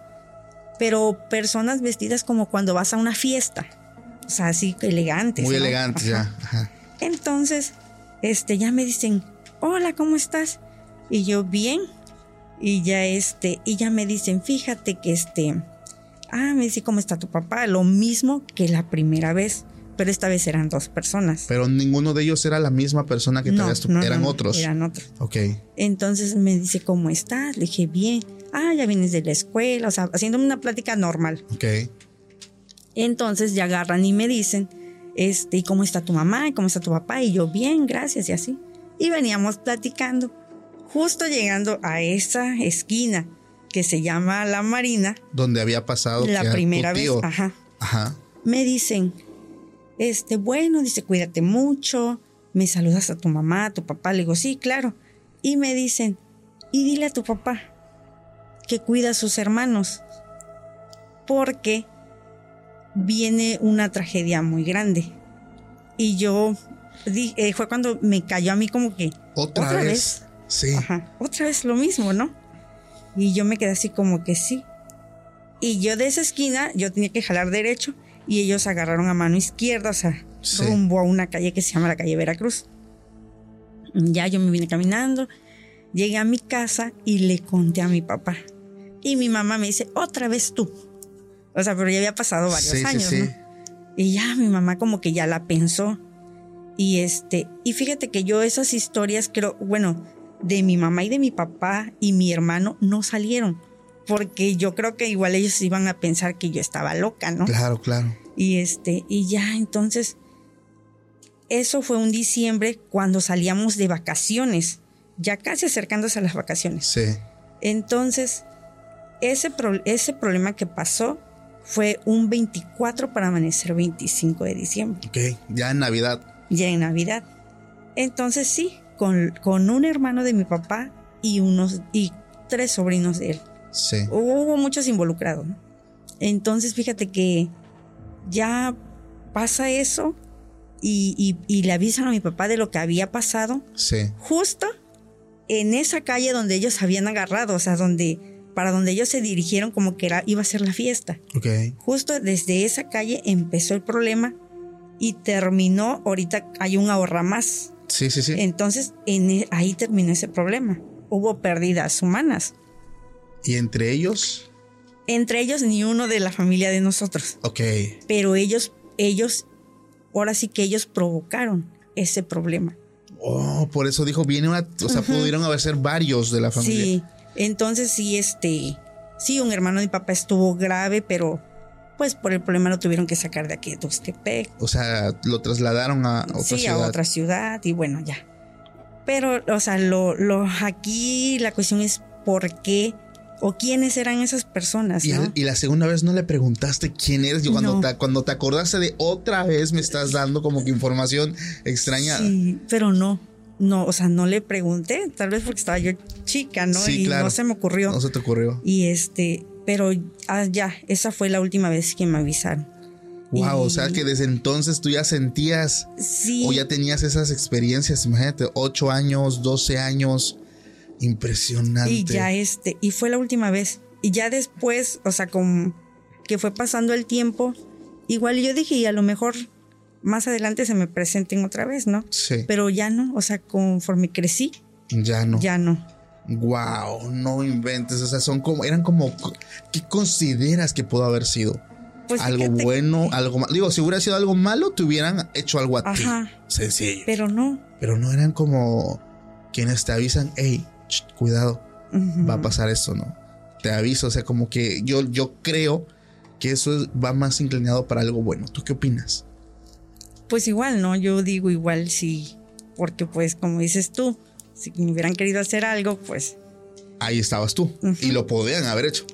Pero personas vestidas como cuando vas a una fiesta. O sea, así elegantes. Muy ¿no? elegante Ajá. ya. Ajá. Entonces, este, ya me dicen, hola, ¿cómo estás? Y yo, bien. Y ya este, y ya me dicen, fíjate que este, Ah, me dice, ¿cómo está tu papá? Lo mismo que la primera vez, pero esta vez eran dos personas. Pero ninguno de ellos era la misma persona que te No, habías no, no, Eran no, otros. Eran otros. Ok. Entonces me dice, ¿cómo estás? Le dije, bien. Ah, ya vienes de la escuela, o sea, haciéndome una plática normal. Ok. Entonces ya agarran y me dicen, este, ¿y cómo está tu mamá? ¿Y cómo está tu papá? Y yo, bien, gracias, y así. Y veníamos platicando. Justo llegando a esa esquina que se llama La Marina, Donde había pasado. la primera vez, ajá, Ajá. me dicen, este, bueno, dice, cuídate mucho, me saludas a tu mamá, a tu papá, le digo, sí, claro. Y me dicen, y dile a tu papá que cuida a sus hermanos, porque viene una tragedia muy grande. Y yo, di- eh, fue cuando me cayó a mí como que, Otra, ¿Otra vez. vez? Sí. Ajá, otra vez lo mismo, ¿no? Y yo me quedé así como que sí. Y yo de esa esquina, yo tenía que jalar derecho y ellos agarraron a mano izquierda, o sea, Sí. rumbo a una calle que se llama la calle Veracruz. Ya yo me vine caminando, llegué a mi casa y le conté a mi papá. Y mi mamá me dice, otra vez tú. O sea, pero ya había pasado varios Sí, sí, años, sí. ¿no? Y ya mi mamá como que ya la pensó. Y este, y fíjate que yo esas historias creo, bueno, de mi mamá y de mi papá y mi hermano no salieron. Porque yo creo que igual ellos iban a pensar que yo estaba loca, ¿no? Claro, claro. Y este, y ya entonces, eso fue un diciembre cuando salíamos de vacaciones, ya casi acercándose a las vacaciones. Sí. Entonces, ese, pro- ese problema que pasó fue un 24 para amanecer 25 de diciembre, Ok. Ya en Navidad. ya en Navidad. Entonces sí, con, con un hermano de mi papá y unos y tres sobrinos de él. Sí. Hubo, muchos involucrados. ¿no? Entonces, fíjate que ya pasa eso y, y- y le avisan a mi papá de lo que había pasado Sí. justo en esa calle donde ellos habían agarrado, o sea, donde para donde ellos se dirigieron como que era, iba a ser la fiesta. Ok. Justo desde esa calle empezó el problema y terminó, ahorita hay un ahorra más. Sí, sí, sí. Entonces, en e- ahí terminó ese problema. Hubo pérdidas humanas. Y entre ellos. Entre ellos ni uno de la familia de nosotros. Ok. Pero ellos, ellos, ahora sí que ellos provocaron ese problema. Oh, por eso dijo, viene una. O sea, pudieron haber ser varios de la familia. Sí, entonces sí, este, sí, un hermano de mi papá estuvo grave, pero pues por el problema lo tuvieron que sacar de aquí de Tuxtepec. O sea, lo trasladaron a otra sí, ciudad. a otra ciudad y bueno, ya. Pero, o sea, lo, lo aquí la cuestión es por qué o quiénes eran esas personas, Y, ¿no? al- y la segunda vez no le preguntaste quién eres. Yo cuando, No. te, cuando te acordaste de otra vez me estás dando como que información extraña. Sí, pero no. No, o sea, no le pregunté, tal vez porque estaba yo chica, ¿no? Sí, y claro. no se me ocurrió. No se te ocurrió. Y este, pero ah, ya, esa fue la última vez que me avisaron. Wow, o Y- sea que desde entonces tú ya sentías Sí. o ya tenías esas experiencias. Imagínate, 8 años, 12 años. Impresionante. Y ya este, y fue la última vez. Y ya después, o sea, como que fue pasando el tiempo, igual yo dije, y a lo mejor más adelante se me presenten otra vez, ¿no? Sí, Pero ya no, o sea, conforme crecí, ya no. ya no. Wow, no inventes. O sea, son como, eran como, ¿qué consideras que pudo haber sido? Pues algo fíjate bueno, algo malo. Digo, si hubiera sido algo malo, te hubieran hecho algo a ti. Sencillo. Pero no. Pero no eran como quienes te avisan, hey, cuidado, va a pasar esto, ¿no? Te aviso, o sea, como que yo, yo creo que eso es- va más inclinado para algo bueno. ¿Tú qué opinas? Pues igual, ¿no? Yo digo igual sí, porque pues como dices tú, si me hubieran querido hacer algo, pues Ahí estabas tú y lo podían haber hecho.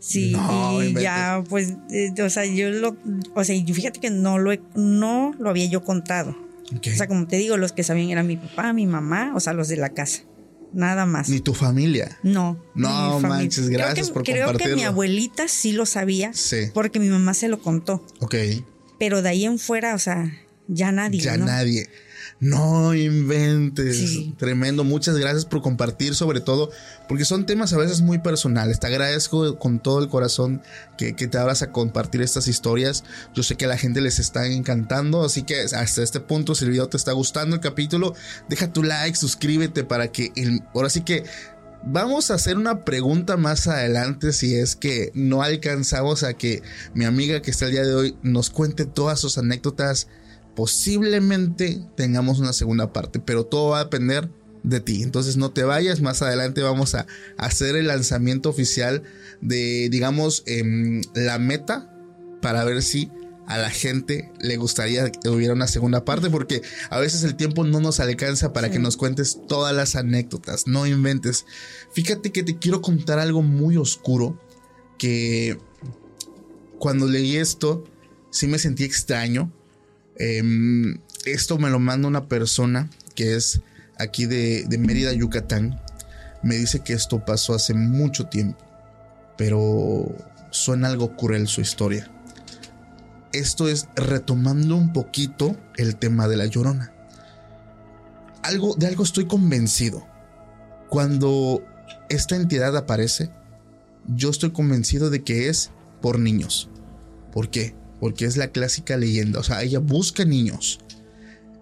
sí, No, y ya pues, eh, o sea, yo lo, o sea, fíjate que no lo, he- no lo había yo contado. O sea, como te digo, los que sabían eran mi papá, mi mamá, o sea, los de la casa. Nada más. Ni tu familia. no. No familia. manches, Creo gracias que- por Creo que mi compartirlo. abuelita sí lo sabía Sí. porque mi mamá se lo contó. Ok. Pero de ahí en fuera, o sea, ya nadie. Ya ¿no? nadie. No inventes. Sí. Tremendo. Muchas gracias por compartir, sobre todo, porque son temas a veces muy personales. Te agradezco con todo el corazón que, que te abras a compartir estas historias. Yo sé que a la gente les está encantando, así que hasta este punto, si el video te está gustando el capítulo, deja tu like, suscríbete para que el- ahora sí que Vamos a hacer una pregunta más adelante si es que no alcanzamos a que mi amiga que está el día de hoy nos cuente todas sus anécdotas. Posiblemente tengamos una segunda parte, pero todo va a depender de ti. Entonces no te vayas, más adelante vamos a hacer el lanzamiento oficial de, digamos, em, la meta para ver si a la gente le gustaría que hubiera una segunda parte porque a veces el tiempo no nos alcanza para que nos cuentes todas las anécdotas, no inventes. Fíjate que te quiero contar algo muy oscuro que cuando leí esto sí me sentí extraño. Em, esto me lo manda una persona que es aquí de, de Mérida, Yucatán. Me dice que esto pasó hace mucho tiempo, pero suena algo cruel su historia esto es retomando un poquito el tema de la llorona. Algo, de algo estoy convencido. Cuando esta entidad aparece, yo estoy convencido de que es por niños. ¿Por qué? Porque es la clásica leyenda. O sea, ella busca niños.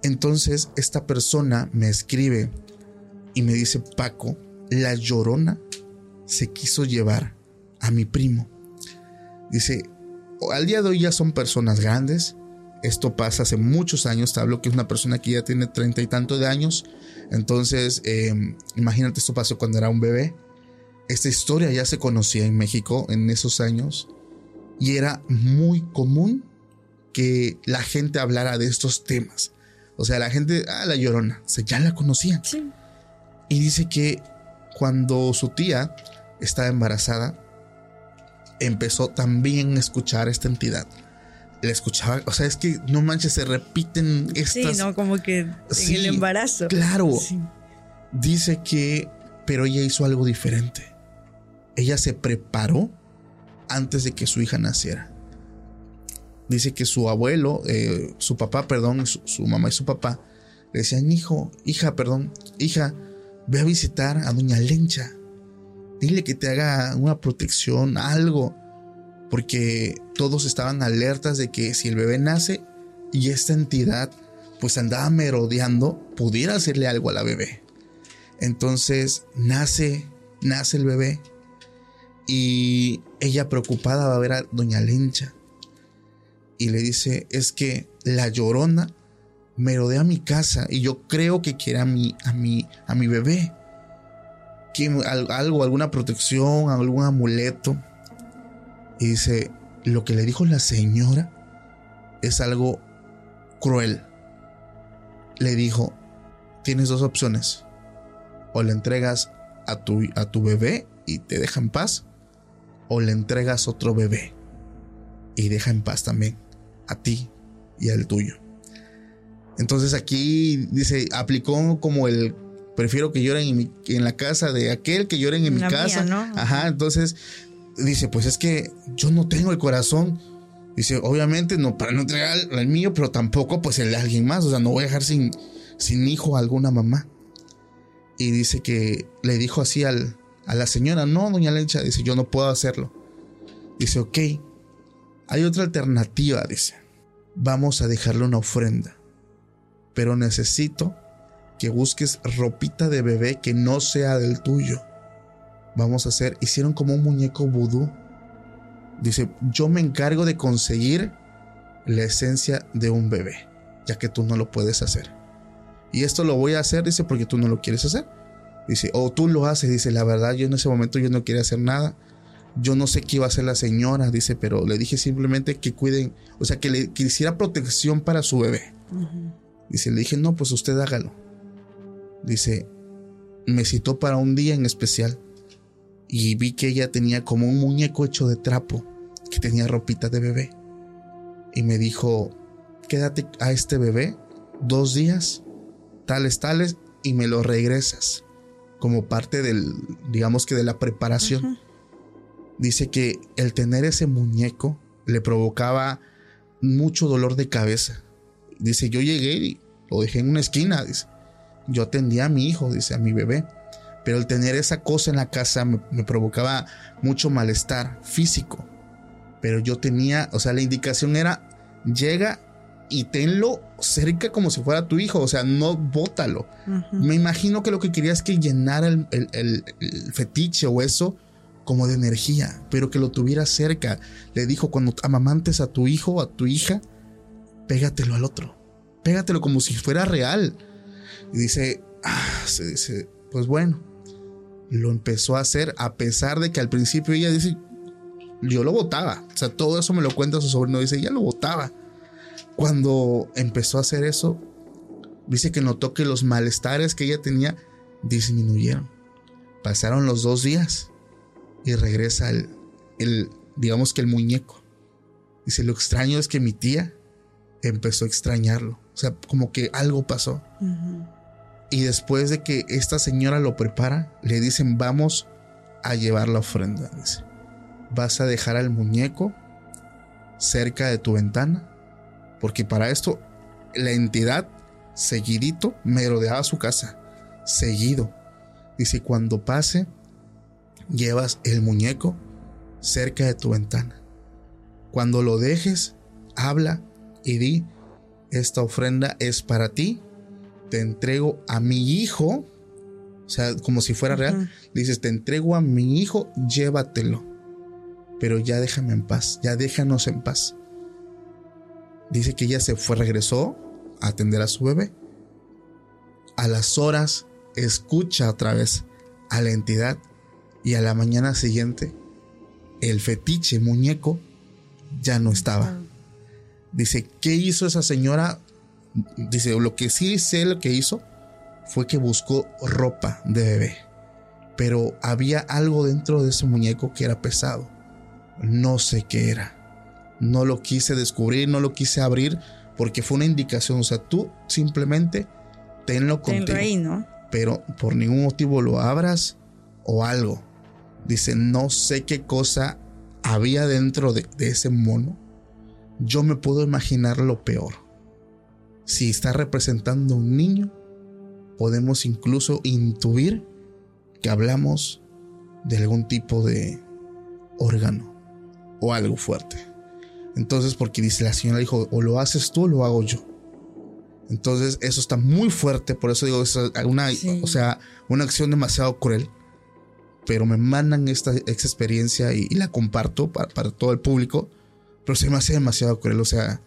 Entonces, esta persona me escribe y me dice, Paco, la llorona se quiso llevar a mi primo. Dice, al día de hoy ya son personas grandes. Esto pasa hace muchos años. Te hablo que es una persona que ya tiene treinta y tanto de años. Entonces, em, imagínate, esto pasó cuando era un bebé. Esta historia ya se conocía en México en esos años. Y era muy común que la gente hablara de estos temas. O sea, la gente, ah, la llorona, o ya la conocían. Y dice que cuando su tía estaba embarazada, empezó también a escuchar esta entidad. Le escuchaba, o sea, es que no manches, se repiten estas. Sí, no, como que en el embarazo. Claro. Dice que, pero ella hizo algo diferente. Ella se preparó antes de que su hija naciera. Dice que su abuelo, eh, su papá, perdón, su, su, mamá y su papá le decían, hijo, hija, perdón, hija, ve a visitar a doña Lencha. Dile que te haga una protección, algo. Porque todos estaban alertas de que si el bebé nace y esta entidad pues andaba merodeando, pudiera hacerle algo a la bebé. Entonces nace, nace el bebé y ella preocupada va a ver a doña Lencha y le dice, es que la llorona merodea mi casa y yo creo que quiere a mi, a mi, a mi bebé algo, alguna protección, algún amuleto. Y dice, lo que le dijo la señora es algo cruel. Le dijo, tienes dos opciones. O le entregas a tu, a tu bebé y te deja en paz. O le entregas otro bebé y deja en paz también a ti y al tuyo. Entonces aquí dice, aplicó como el prefiero que lloren en, la casa de aquel que lloren en mi casa. Ajá, entonces dice, pues es que yo no tengo el corazón. Dice, obviamente no para no entregar el, mío, pero tampoco pues el de alguien más. O sea, no voy a dejar sin, sin hijo a alguna mamá. Y dice que le dijo así al, a la señora, no, doña Lencha, dice, yo no puedo hacerlo. Dice, ok, hay otra alternativa, dice, vamos a dejarle una ofrenda, pero necesito que busques ropita de bebé que no sea del tuyo. Vamos a hacer, hicieron como un muñeco vudú. Dice, yo me encargo de conseguir la esencia de un bebé, ya que tú no lo puedes hacer. Y esto lo voy a hacer, dice, porque tú no lo quieres hacer. Dice, o tú lo haces, dice, la verdad, yo en ese momento yo no quería hacer nada. Yo no sé qué iba a hacer la señora, dice, pero le dije simplemente que cuiden, o sea, que le quisiera protección para su bebé. Dice, le dije, no, pues usted hágalo. Dice, me citó para un día en especial y vi que ella tenía como un muñeco hecho de trapo que tenía ropita de bebé. Y me dijo, quédate a este bebé dos días, tales, tales, y me lo regresas como parte del, digamos que de la preparación. Dice que el tener ese muñeco le provocaba mucho dolor de cabeza. Dice, yo llegué y lo dejé en una esquina, dice. Yo atendía a mi hijo, dice, a mi bebé. Pero el tener esa cosa en la casa me, provocaba mucho malestar físico. Pero yo tenía, o sea, la indicación era, llega y tenlo cerca como si fuera tu hijo, o sea, no bótalo. Me imagino que lo que quería es que llenara el, el, fetiche o eso como de energía, pero que lo tuviera cerca. Le dijo, cuando amamantes a tu hijo o a tu hija, pégatelo al otro, pégatelo como si fuera real. Y dice, ah, se dice, pues bueno, lo empezó a hacer a pesar de que al principio ella dice, yo lo votaba, o sea, todo eso me lo cuenta su sobrino, dice, ella lo votaba cuando empezó a hacer eso, dice que notó que los malestares que ella tenía disminuyeron. Pasaron los dos días y regresa el, el digamos que el muñeco. Dice, lo extraño es que mi tía empezó a extrañarlo. O sea, como que algo pasó. Y después de que esta señora lo prepara, le dicen, vamos a llevar la ofrenda. Dice, vas a dejar al muñeco cerca de tu ventana porque para esto la entidad seguidito me rodeaba su casa. Seguido. Dice, cuando pase, llevas el muñeco cerca de tu ventana. Cuando lo dejes, habla y di, esta ofrenda es para ti. Te entrego a mi hijo. O sea, como si fuera real. Dices, te entrego a mi hijo, llévatelo. Pero ya déjame en paz, ya déjanos en paz. Dice que ella se fue, regresó a atender a su bebé. A las horas escucha otra vez a la entidad y a la mañana siguiente el fetiche muñeco ya no estaba. Dice, ¿qué hizo esa señora? Dice, lo que sí sé lo que hizo fue que buscó ropa de bebé. Pero había algo dentro de ese muñeco que era pesado. No sé qué era no lo quise descubrir, no lo quise abrir porque fue una indicación. O sea, tú simplemente tenlo contigo. Pero por ningún motivo lo abras o algo. Dice, no sé qué cosa había dentro de, de ese mono. Yo me puedo imaginar lo peor. Si está representando a un niño, podemos incluso intuir que hablamos de algún tipo de órgano o algo fuerte. Entonces, porque dice la señora dijo, o lo haces tú o lo hago yo. Entonces, eso está muy fuerte, por eso digo, es una, o sea, una acción demasiado cruel. Pero me mandan esta, experiencia y, la comparto para, para, todo el público. Pero se me hace demasiado cruel, o sea,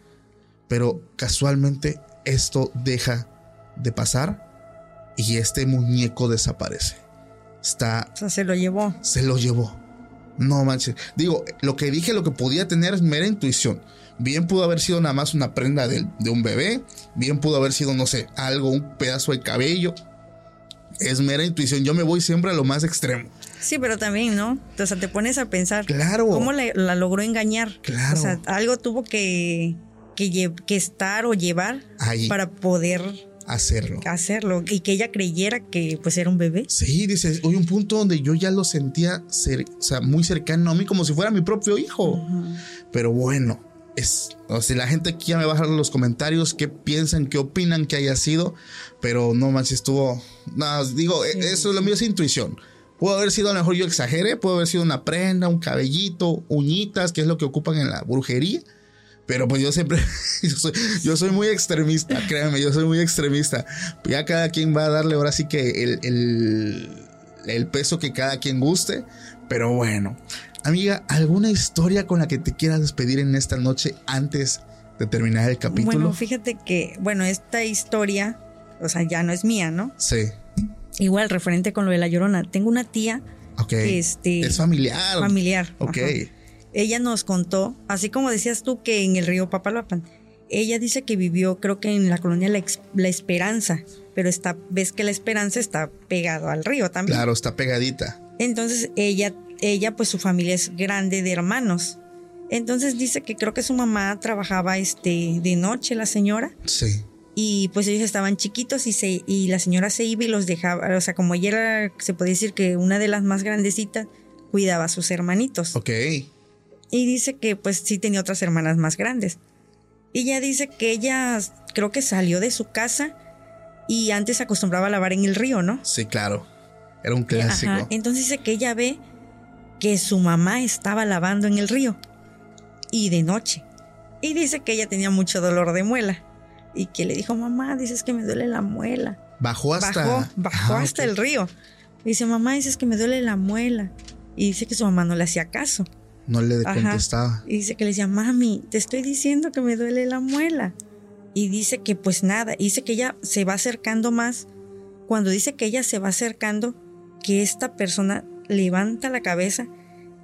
pero casualmente esto deja de pasar y este muñeco desaparece. Está. O sea, se lo llevó. Se lo llevó. No manches. Digo, lo que dije, lo que podía tener es mera intuición. Bien pudo haber sido nada más una prenda de, un bebé. Bien pudo haber sido, no sé, algo, un pedazo de cabello. Es mera intuición. Yo me voy siempre a lo más extremo. Sí, pero también, ¿no? O sea, te pones a pensar. Claro. ¿Cómo la logró engañar? Claro. O sea, algo tuvo que, que, que estar o llevar para poder hacerlo. Hacerlo. Y que ella creyera que pues era un bebé. Sí, dice, hoy un punto donde yo ya lo sentía ser, o sea, muy cercano a mí, como si fuera mi propio hijo. Pero bueno, es, o sea, la gente aquí ya me va a dejar los comentarios qué piensan, qué opinan que haya sido, pero no manches, estuvo, no, digo, e, eso es lo mío es intuición. Pudo haber sido, a lo mejor yo exagere, pudo haber sido una prenda, un cabellito, uñitas, que es lo que ocupan en la brujería pero pues yo siempre, [LAUGHS] yo soy, muy extremista, créanme, yo soy muy extremista. Ya cada quien va a darle ahora sí que el, el, peso que cada quien guste. Pero bueno, amiga, ¿alguna historia con la que te quieras despedir en esta noche antes de terminar el capítulo? Bueno, fíjate que, bueno, esta historia, o sea, ya no es mía, ¿no? Sí. Igual, referente con lo de la llorona. Tengo una tía. Ok. este, es familiar. Familiar. Ok ella nos contó, así como decías tú que en el río Papaloapan, ella dice que vivió, creo que en la colonia La, Esperanza, pero está, ves que La Esperanza está pegado al río también. Claro, está pegadita. Entonces ella, ella, pues su familia es grande de hermanos. Entonces dice que creo que su mamá trabajaba este de noche, la señora. Sí. Y pues ellos estaban chiquitos y, se, y la señora se iba y los dejaba. O sea, como ella era, se puede decir que una de las más grandecitas, cuidaba a sus hermanitos. Ok. Y dice que pues sí tenía otras hermanas más grandes. Y ella dice que ella creo que salió de su casa y antes acostumbraba a lavar en el río, ¿no? Sí, claro. Era un clásico. Entonces dice que ella ve que su mamá estaba lavando en el río y de noche. Y dice que ella tenía mucho dolor de muela. Y que le dijo, mamá, dices que me duele la muela. Bajó hasta. Bajó, bajó Ah, hasta el río. Dice, mamá, dices que me duele la muela. Y dice que su mamá no le hacía caso. No le Ajá. contestaba. Y dice que le decía, mami, te estoy diciendo que me duele la muela. Y dice que pues nada, y dice que ella se va acercando más. Cuando dice que ella se va acercando, que esta persona levanta la cabeza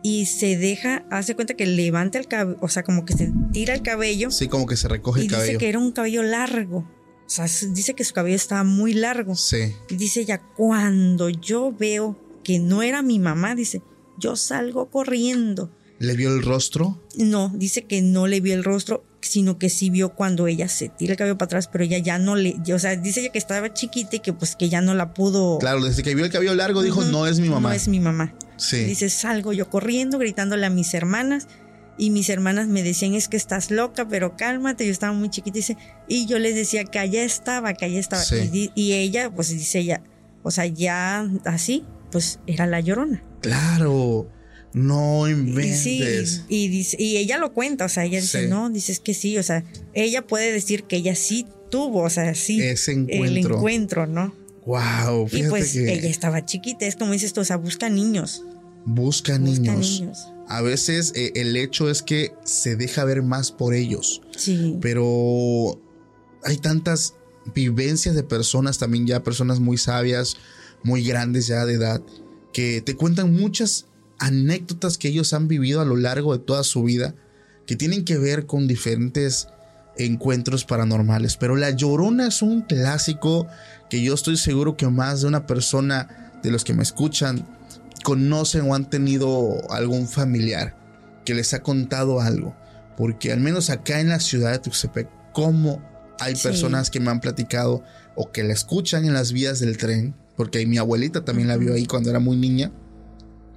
y se deja, hace cuenta que levanta el cabello, o sea, como que se tira el cabello Sí, como que se recoge y el dice cabello. que era un cabello largo. O sea, dice que su cabello estaba muy largo. Sí. Y dice ella, cuando yo veo que no era mi mamá, dice, yo salgo corriendo. ¿Le vio el rostro? No, dice que no le vio el rostro, sino que sí vio cuando ella se tira el cabello para atrás, pero ella ya no le, o sea, dice ella que estaba chiquita y que pues que ya no la pudo. Claro, desde que vio el cabello largo dijo, no es mi mamá. No es mi mamá. Sí. Dice, salgo yo corriendo, gritándole a mis hermanas. Y mis hermanas me decían, es que estás loca, pero cálmate. Yo estaba muy chiquita. Dice, y yo les decía que allá estaba, que allá estaba. Sí. Y, y ella, pues dice ella, o sea, ya así, pues era la llorona. Claro. No Y inventes. sí, y, dice, y ella lo cuenta, o sea, ella dice, Sí. no, dice es que sí, o sea, ella puede decir que ella sí tuvo, o sea, sí, Ese el encuentro. encuentro, ¿no? Wow. Y pues que ella estaba chiquita, es como dices tú, o sea, busca niños. busca Busca niños. niños. A veces eh, el hecho es que se deja ver más por ellos. Sí. pero hay tantas vivencias de personas, también ya personas muy sabias, muy grandes ya de edad, que te cuentan muchas anécdotas que ellos han vivido a lo largo de toda su vida, que tienen que ver con diferentes encuentros paranormales. Pero La Llorona es un clásico que yo estoy seguro que más de una persona de los que me escuchan conocen o han tenido algún familiar que les ha contado algo. Porque al menos acá en la ciudad de Tuxtepec, como hay Sí. personas que me han platicado o que la escuchan en las vías del tren, porque mi abuelita también la vio ahí cuando era muy niña.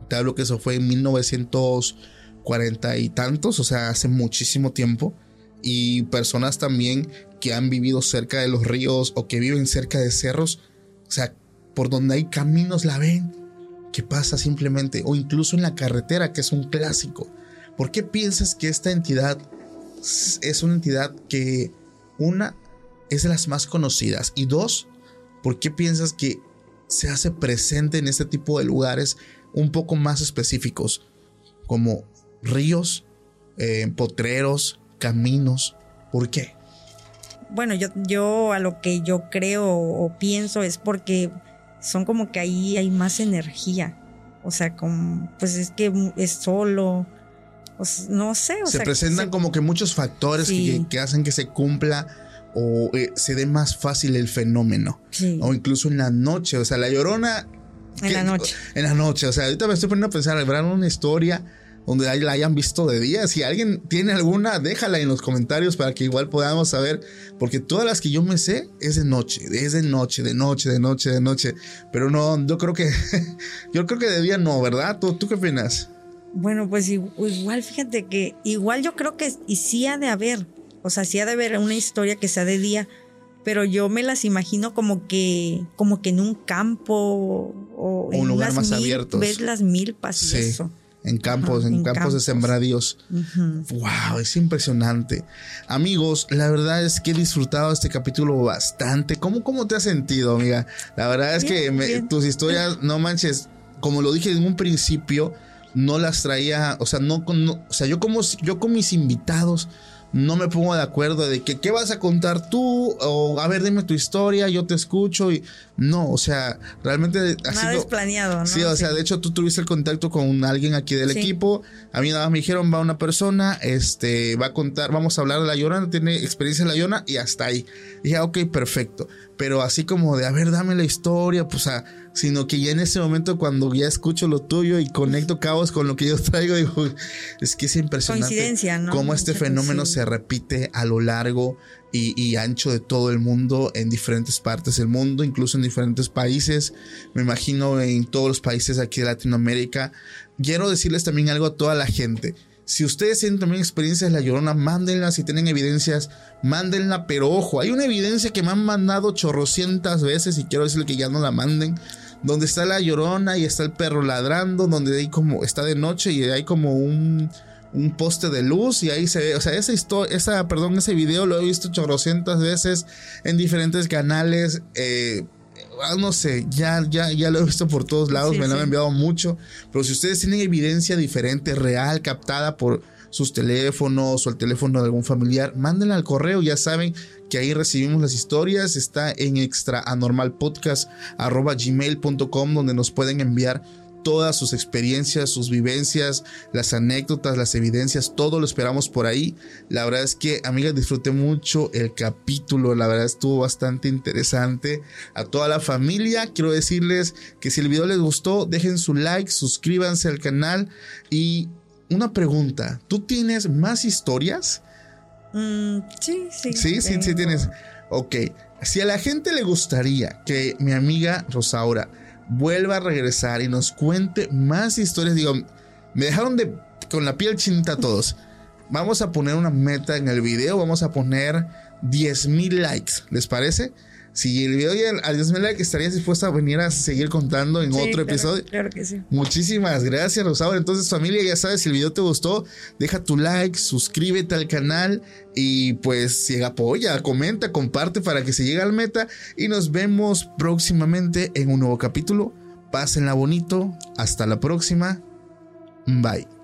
Te hablo que eso fue en 1940 y tantos, o sea, hace muchísimo tiempo. Y personas también que han vivido cerca de los ríos o que viven cerca de cerros, o sea, por donde hay caminos la ven. ¿Qué pasa simplemente? O incluso en la carretera, que es un clásico. ¿Por qué piensas que esta entidad es una entidad que, una, es de las más conocidas? Y dos, ¿por qué piensas que se hace presente en este tipo de lugares un poco más específicos? Como ríos, eh, potreros, caminos. ¿Por qué? Bueno, yo, yo a lo que yo creo o pienso es porque son como que ahí hay más energía. O sea, como, pues es que es solo. o no sé, o se sea. presentan se- como que muchos factores Sí. que, que hacen que se cumpla o eh, se dé más fácil el fenómeno. Sí, O incluso en la noche. O sea, la llorona. En ¿qué- la noche. En la noche. O sea, ahorita me estoy poniendo a pensar, habrá una historia donde la hayan visto de día. Si alguien tiene alguna, déjala en los comentarios para que igual podamos saber. Porque todas las que yo me sé es de noche. Es de noche, de noche, de noche, de noche. Pero no, yo creo que. [LAUGHS] yo creo que de día no, ¿verdad? ¿Tú, tú qué opinas? Bueno, pues igual, fíjate que igual yo creo que y sí ha de haber, o sea, sí ha de haber una historia que sea de día, pero yo me las imagino como que, como que en un campo o, en un lugar más mil- abiertos. Ves las milpas y Sí. eso. En campos, Ajá, en, en campos, de sembradíos. Wow, es impresionante. Amigos, la verdad es que he disfrutado este capítulo bastante. ¿Cómo, cómo te has sentido, amiga? La verdad es que me- tus historias, no manches, como lo dije en un principio, no las traía, o sea, no, no- o sea, yo como yo con mis invitados no me pongo de acuerdo de que qué vas a contar tú o a ver, dime tu historia, yo te escucho y no, o sea, realmente ha Nada sido- es planeado, ¿no? Sí, o sea, de hecho tú tuviste el contacto con alguien aquí del Sí. equipo. A mí nada más me dijeron, va una persona, este, va a contar, vamos a hablar de la llorona, tiene experiencia en la llorona y hasta ahí. Y dije, ah, ok, perfecto. Pero así como de, a ver, dame la historia, pues, ah, sino que ya en ese momento cuando ya escucho lo tuyo y conecto cabos con lo que yo traigo, [LAUGHS] digo, es que es impresionante. Coincidencia, ¿no? Cómo este Mucha fenómeno se repite a lo largo y, y ancho de todo el mundo, en diferentes partes del mundo, incluso en diferentes países. Me imagino en todos los países aquí de Latinoamérica. Quiero decirles también algo a toda la gente. Si ustedes tienen también experiencias de la llorona, mándenla. Si tienen evidencias, mándenla. Pero ojo, hay una evidencia que me han mandado chorrocientas veces y quiero decirle que ya no la manden. Donde está la llorona y está el perro ladrando, donde hay como, está de noche y hay como un, un poste de luz y ahí se ve, o sea, esa historia, esa, perdón, ese video lo he visto chorrocientas veces en diferentes canales, eh, no sé, ya, ya, ya lo he visto por todos lados, me lo han enviado mucho, pero si ustedes tienen evidencia diferente, real, captada por sus teléfonos o el teléfono de algún familiar, mándenla al correo, ya saben que ahí recibimos las historias, está en extraanormalpodcast.gmail.com donde nos pueden enviar todas sus experiencias, sus vivencias, las anécdotas, las evidencias, todo lo esperamos por ahí. La verdad es que, amigas, disfruté mucho el capítulo, la verdad estuvo bastante interesante. A toda la familia, quiero decirles que si el video les gustó, dejen su like, suscríbanse al canal y una pregunta, ¿tú tienes más historias? Mm, sí, sí. Sí, sí, sí tienes. Ok, si a la gente le gustaría que mi amiga Rosaura vuelva a regresar y nos cuente más historias, digo, me dejaron de con la piel chinita todos. [LAUGHS] Vamos a poner una meta en el video, vamos a poner 10 mil likes, ¿les parece? Si el video llega a 10 mil likes, ¿estarías dispuesta a venir a seguir contando en otro episodio? Claro que sí. Muchísimas gracias, Rosaura. Entonces, familia, ya sabes, si el video te gustó, deja tu like, suscríbete al canal y pues si apoya, comenta, comparte para que se llegue al meta. Y nos vemos próximamente en un nuevo capítulo. Pásenla bonito. Hasta la próxima. Bye.